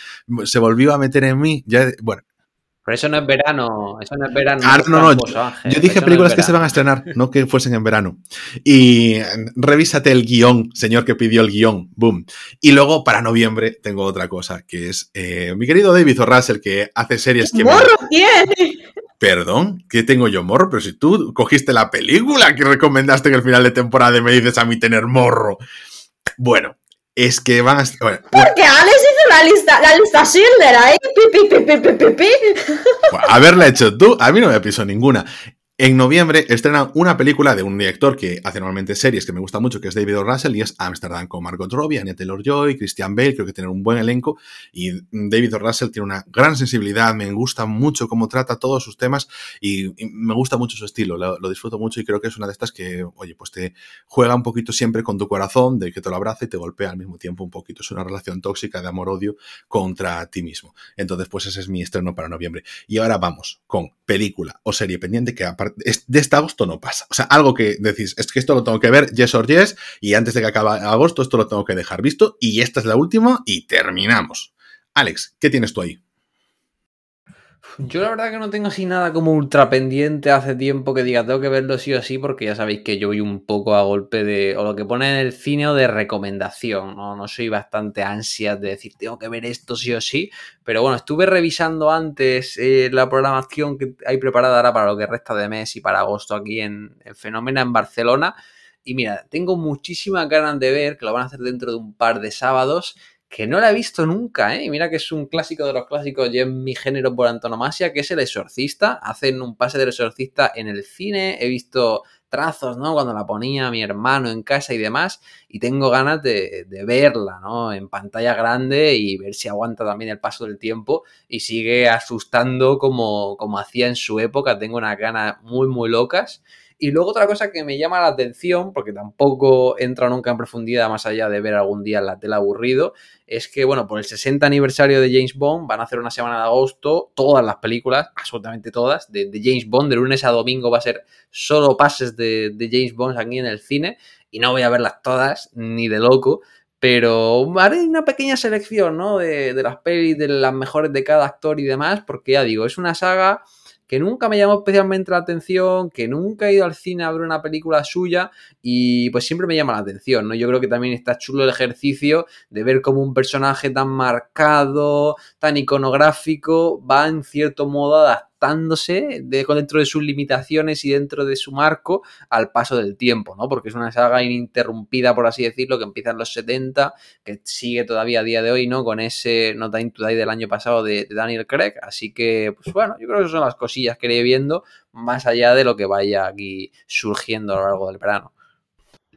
se volvió a meter en mí, ya, bueno, pero eso no es verano, eso no es verano. Ah, no, no, yo, dije películas que se van a estrenar, no que fuesen en verano. Y revísate el guion, señor que pidió el guion, boom. Y luego para noviembre tengo otra cosa, que es eh, mi querido David el que hace series que... ¡Morro tiene! Perdón, ¿qué tengo yo morro? Pero si tú cogiste la película que recomendaste en el final de temporada y me dices a mí tener morro. Bueno, es que van a... Bueno, Porque Alex hizo la lista, la lista Schindler ahí. haberla hecho tú, a mí no me piso ninguna. En noviembre estrenan una película de un director que hace normalmente series que me gusta mucho, que es David. Russell, y es Amsterdam con Margot Robbie, Anya Taylor-Joy, Christian Bale, creo que tiene un buen elenco, y David. Russell tiene una gran sensibilidad, me gusta mucho cómo trata todos sus temas, y, me gusta mucho su estilo, lo, disfruto mucho y creo que es una de estas que, oye, pues te juega un poquito siempre con tu corazón, de que te lo abraza y te golpea al mismo tiempo un poquito. Es una relación tóxica de amor-odio contra ti mismo. Entonces, pues ese es mi estreno para noviembre. Y ahora vamos con película o serie pendiente que aparte de este agosto no pasa. O sea, algo que decís, es que esto lo tengo que ver, yes or yes, y antes de que acabe agosto esto lo tengo que dejar visto, y esta es la última, y terminamos. Alex, ¿qué tienes tú ahí? Yo la verdad que no tengo así nada como ultra pendiente hace tiempo que diga tengo que verlo sí o sí porque ya sabéis que yo voy un poco a golpe de o lo que pone en el cine o de recomendación, ¿no? No soy bastante ansias de decir tengo que ver esto sí o sí, pero bueno, estuve revisando antes eh, la programación que hay preparada ahora para lo que resta de mes y para agosto aquí en, en Fenómena en Barcelona y mira, tengo muchísimas ganas de ver que lo van a hacer dentro de un par de sábados que no la he visto nunca, ¿eh? Mira que es un clásico de los clásicos y en mi género por antonomasia, que es El Exorcista. Hacen un pase del Exorcista en el cine, he visto trazos, ¿no? Cuando la ponía mi hermano en casa y demás, y tengo ganas de, verla, ¿no? En pantalla grande y ver si aguanta también el paso del tiempo y sigue asustando como, como hacía en su época. Tengo unas ganas muy, muy locas. Y luego otra cosa que me llama la atención, porque tampoco entra nunca en profundidad más allá de ver algún día la tela aburrido, es que, bueno, por el 60 aniversario de James Bond van a hacer una semana de agosto todas las películas, absolutamente todas, de, James Bond, de lunes a domingo va a ser solo pases de, James Bond aquí en el cine, y no voy a verlas todas, ni de loco, pero haré una pequeña selección, ¿no? De, de las pelis, de las mejores de cada actor y demás, porque ya digo, es una saga que nunca me llamó especialmente la atención, que nunca he ido al cine a ver una película suya y pues siempre me llama la atención, ¿no? Yo creo que también está chulo el ejercicio de ver cómo un personaje tan marcado, tan iconográfico, va en cierto modo adaptando de, dentro de sus limitaciones y dentro de su marco al paso del tiempo, ¿no? Porque es una saga ininterrumpida, por así decirlo, que empieza en los 70, que sigue todavía a día de hoy, ¿no? Con ese No Time to Die del año pasado de, Daniel Craig. Así que, pues bueno, yo creo que son las cosillas que iré viendo, más allá de lo que vaya aquí surgiendo a lo largo del verano.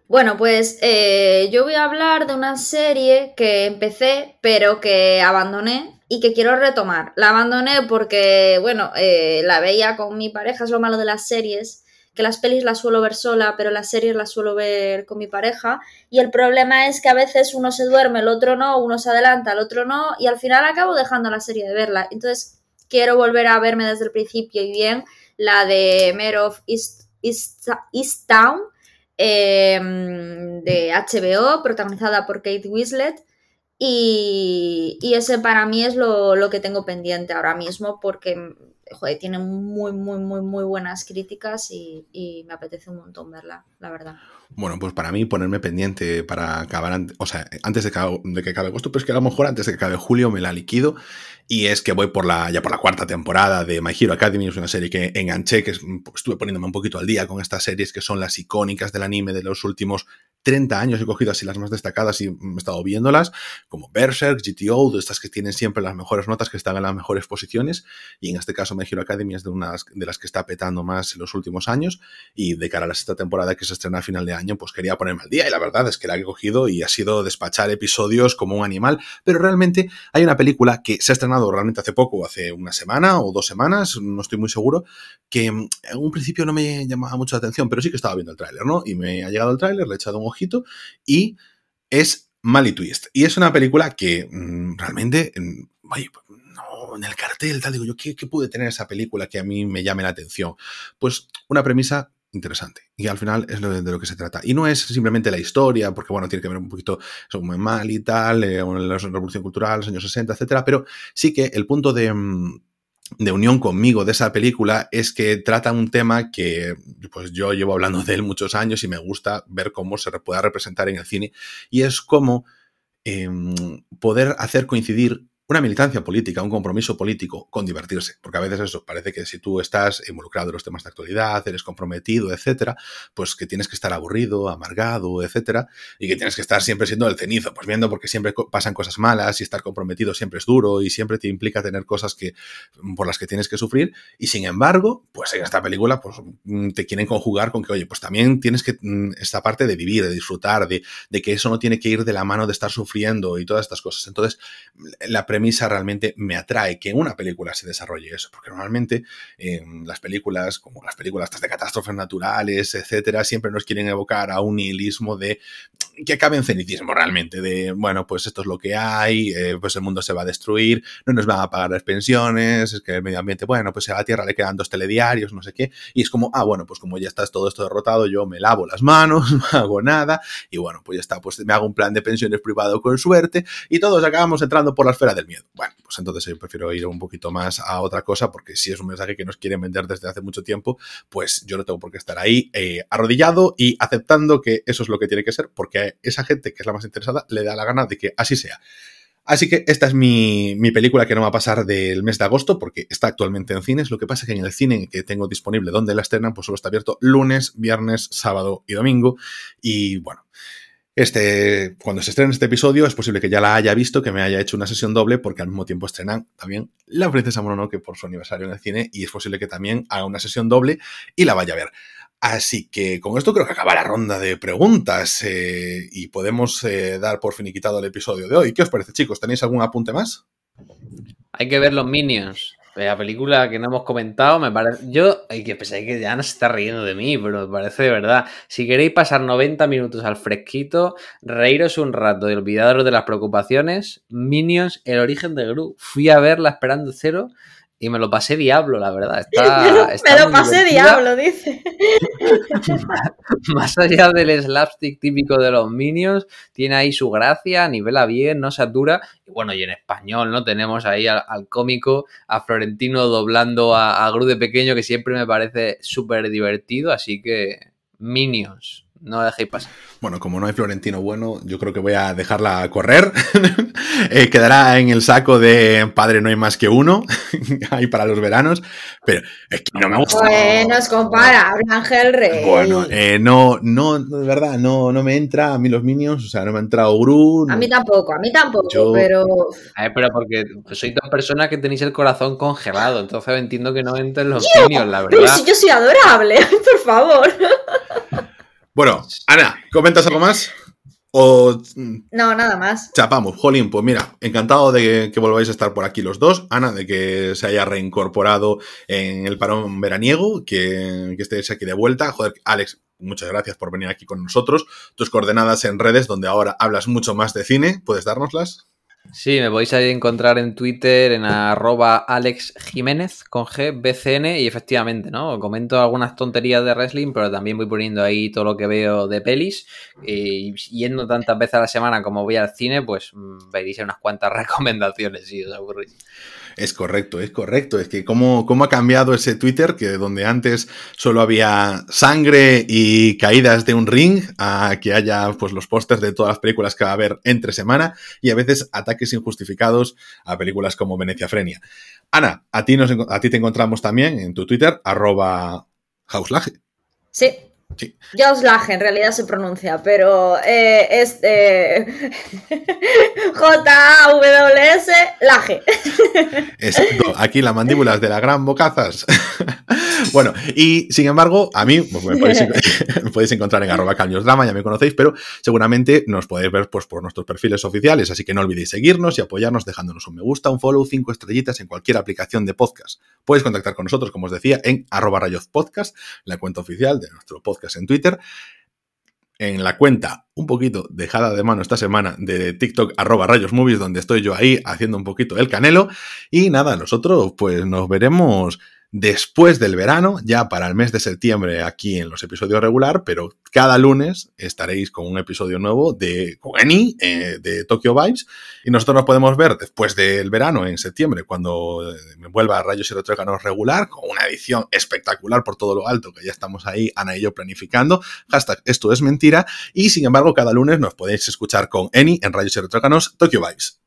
Bueno, pues eh, yo voy a hablar de una serie que empecé, pero que abandoné y que quiero retomar. La abandoné porque, bueno, eh, la veía con mi pareja, es lo malo de las series, que las pelis las suelo ver sola, pero las series las suelo ver con mi pareja. Y el problema es que a veces uno se duerme, el otro no, uno se adelanta, el otro no, y al final acabo dejando la serie de verla. Entonces, quiero volver a verme desde el principio y bien la de Mayor of East, Town. Em, de HBO, protagonizada por Kate Winslet, y, ese para mí es lo, que tengo pendiente ahora mismo porque joder, tiene muy, muy, muy, muy buenas críticas y, me apetece un montón verla, la verdad. Bueno, pues para mí ponerme pendiente para acabar, o sea, antes de que, de que acabe agosto, pero es que a lo mejor antes de que acabe julio me la liquido y es que voy por la, ya por la cuarta temporada de My Hero Academy, es una serie que enganché, que estuve poniéndome un poquito al día con estas series que son las icónicas del anime de los últimos 30 años. He cogido así las más destacadas y he estado viéndolas, como Berserk, GTO, de estas que tienen siempre las mejores notas, que están en las mejores posiciones, y en este caso My Hero Academy es de unas de las que está petando más en los últimos años. Y de cara a la sexta temporada que se estrena a final de año, pues quería ponerme al día. Y la verdad es que la he cogido y ha sido despachar episodios como un animal, pero realmente hay una película que se ha estrenado realmente hace poco, hace una semana o dos semanas, no estoy muy seguro, que en un principio no me llamaba mucho la atención, pero sí que estaba viendo el tráiler, ¿no? Y me ha llegado el tráiler, le he echado un ojito y es Mali Twist. Y es una película que mm, realmente, vaya, no, en el cartel, digo yo, ¿qué, ¿qué, puede tener esa película que a mí me llame la atención? Pues una premisa interesante. Y al final es de, lo que se trata. Y no es simplemente la historia, porque bueno, tiene que ver un poquito sobre mal y tal, eh, la revolución cultural, los años 60, etcétera, pero sí que el punto de, mm, de unión conmigo de esa película es que trata un tema que pues yo llevo hablando de él muchos años y me gusta ver cómo se pueda representar en el cine y es cómo eh, poder hacer coincidir una militancia política, un compromiso político con divertirse, porque a veces eso parece que si tú estás involucrado en los temas de actualidad, eres comprometido, etcétera, pues que tienes que estar aburrido, amargado, etcétera, y que tienes que estar siempre siendo el cenizo, pues viendo porque siempre pasan cosas malas y estar comprometido siempre es duro y siempre te implica tener cosas que por las que tienes que sufrir y sin embargo, pues en esta película pues mm, te quieren conjugar con que oye, pues también tienes que mm, esta parte de vivir, de disfrutar, de, de que eso no tiene que ir de la mano de estar sufriendo y todas estas cosas. Entonces, la premisa realmente me atrae que en una película se desarrolle eso, porque normalmente eh, las películas, como las películas de catástrofes naturales, etcétera, siempre nos quieren evocar a un nihilismo de que acabe en cenicismo realmente, de bueno, pues esto es lo que hay, eh, pues el mundo se va a destruir, no nos van a pagar las pensiones, es que el medio ambiente, bueno, pues a la Tierra le quedan dos telediarios, no sé qué, y es como, ah, bueno, pues como ya está todo esto derrotado, yo me lavo las manos, no hago nada, y bueno, pues ya está, pues me hago un plan de pensiones privado con suerte, y todos acabamos entrando por la esfera del miedo. Bueno, pues entonces yo prefiero ir un poquito más a otra cosa, porque si es un mensaje que nos quieren vender desde hace mucho tiempo, pues yo no tengo por qué estar ahí eh, arrodillado y aceptando que eso es lo que tiene que ser, porque esa gente que es la más interesada le da la gana de que así sea. Así que esta es mi, mi, película que no va a pasar del mes de agosto porque está actualmente en cines. Lo que pasa es que en el cine que tengo disponible donde la estrenan, pues solo está abierto lunes, viernes, sábado y domingo. Y bueno, este, cuando se estrene este episodio, es posible que ya la haya visto, que me haya hecho una sesión doble, porque al mismo tiempo estrenan también La Princesa Mononoke por su aniversario en el cine, y es posible que también haga una sesión doble y la vaya a ver. Así que con esto creo que acaba la ronda de preguntas eh, y podemos eh, dar por finiquitado el episodio de hoy. ¿Qué os parece, chicos? ¿Tenéis algún apunte más? Hay que ver los Minions. La película que no hemos comentado, me parece. Yo, hay que pensar que ya no se está riendo de mí, pero me parece de verdad. Si queréis pasar 90 minutos al fresquito, reíros un rato y olvidaros de las preocupaciones, Minions, el origen de Gru. Fui a verla esperando cero y me lo pasé diablo, la verdad. Está, está me lo pasé divertida. diablo, dice. Más allá del slapstick típico de los Minions, tiene ahí su gracia, nivela bien, no satura. Y bueno, y en español, ¿no? Tenemos ahí al, al cómico, a Florentino doblando a, a Gru de pequeño, que siempre me parece súper divertido. Así que, Minions no la dejéis pasar. Bueno, como no hay Florentino bueno, yo creo que voy a dejarla correr. eh, quedará en el saco de Padre no hay más que uno, ahí para los veranos. Pero es que no me gusta. Bueno, es comparable, Ángel Rey. Bueno, eh, no, no, de verdad, no, no me entra a mí los Minions, o sea, no me ha entrado Gru. No. A mí tampoco, a mí tampoco, yo... pero. A ver, pero porque sois dos personas que tenéis el corazón congelado, entonces entiendo que no entren los Minions, la verdad. Pero si yo soy adorable, por favor. Bueno, Ana, ¿comentas algo más? O... No, nada más. Chapamos, Jolín, pues mira, encantado de que, que, volváis a estar por aquí los dos. Ana, de que se haya reincorporado en el parón veraniego, que, que estéis aquí de vuelta. Joder, Alex, muchas gracias por venir aquí con nosotros. Tus coordenadas en redes, donde ahora hablas mucho más de cine, ¿puedes dárnoslas? Sí, me podéis encontrar en Twitter en arroba Alex Jiménez con G, BCN y efectivamente, ¿no? Comento algunas tonterías de wrestling, pero también voy poniendo ahí todo lo que veo de pelis y yendo tantas veces a la semana como voy al cine, pues veréis unas cuantas recomendaciones si os aburrís. Es correcto, es correcto. Es que cómo, cómo ha cambiado ese Twitter, que donde antes solo había sangre y caídas de un ring, a que haya pues los pósters de todas las películas que va a haber entre semana y a veces ataques injustificados a películas como Venecia Frenia. Ana, a ti, nos, a ti te encontramos también en tu Twitter, arroba Hauslage. Sí, Sí. Laje, en realidad se pronuncia, pero eh, es J-A-W-S Laje. Exacto, aquí la mandíbula es de la gran bocazas. bueno, y sin embargo, a mí pues, me, podéis, encontrar en arroba drama, ya me conocéis, pero seguramente nos podéis ver pues, por nuestros perfiles oficiales, así que no olvidéis seguirnos y apoyarnos dejándonos un me gusta, un follow, cinco estrellitas en cualquier aplicación de podcast. Podéis contactar con nosotros, como os decía, en arroba rayos podcast, la cuenta oficial de nuestro podcast en Twitter en la cuenta un poquito dejada de mano esta semana de TikTok arroba rayos movies, donde estoy yo ahí haciendo un poquito el canelo. Y nada, nosotros pues nos veremos después del verano, ya para el mes de septiembre aquí en los episodios regular, pero cada lunes estaréis con un episodio nuevo de Eni, eh, de Tokyo Vibes, y nosotros nos podemos ver después del verano, en septiembre, cuando eh, vuelva a Rayos y Retrócanos regular, con una edición espectacular por todo lo alto, que ya estamos ahí, Ana y yo, planificando. Hashtag esto es mentira, y sin embargo, cada lunes nos podéis escuchar con Eni en Rayos y Retrócanos Tokyo Vibes.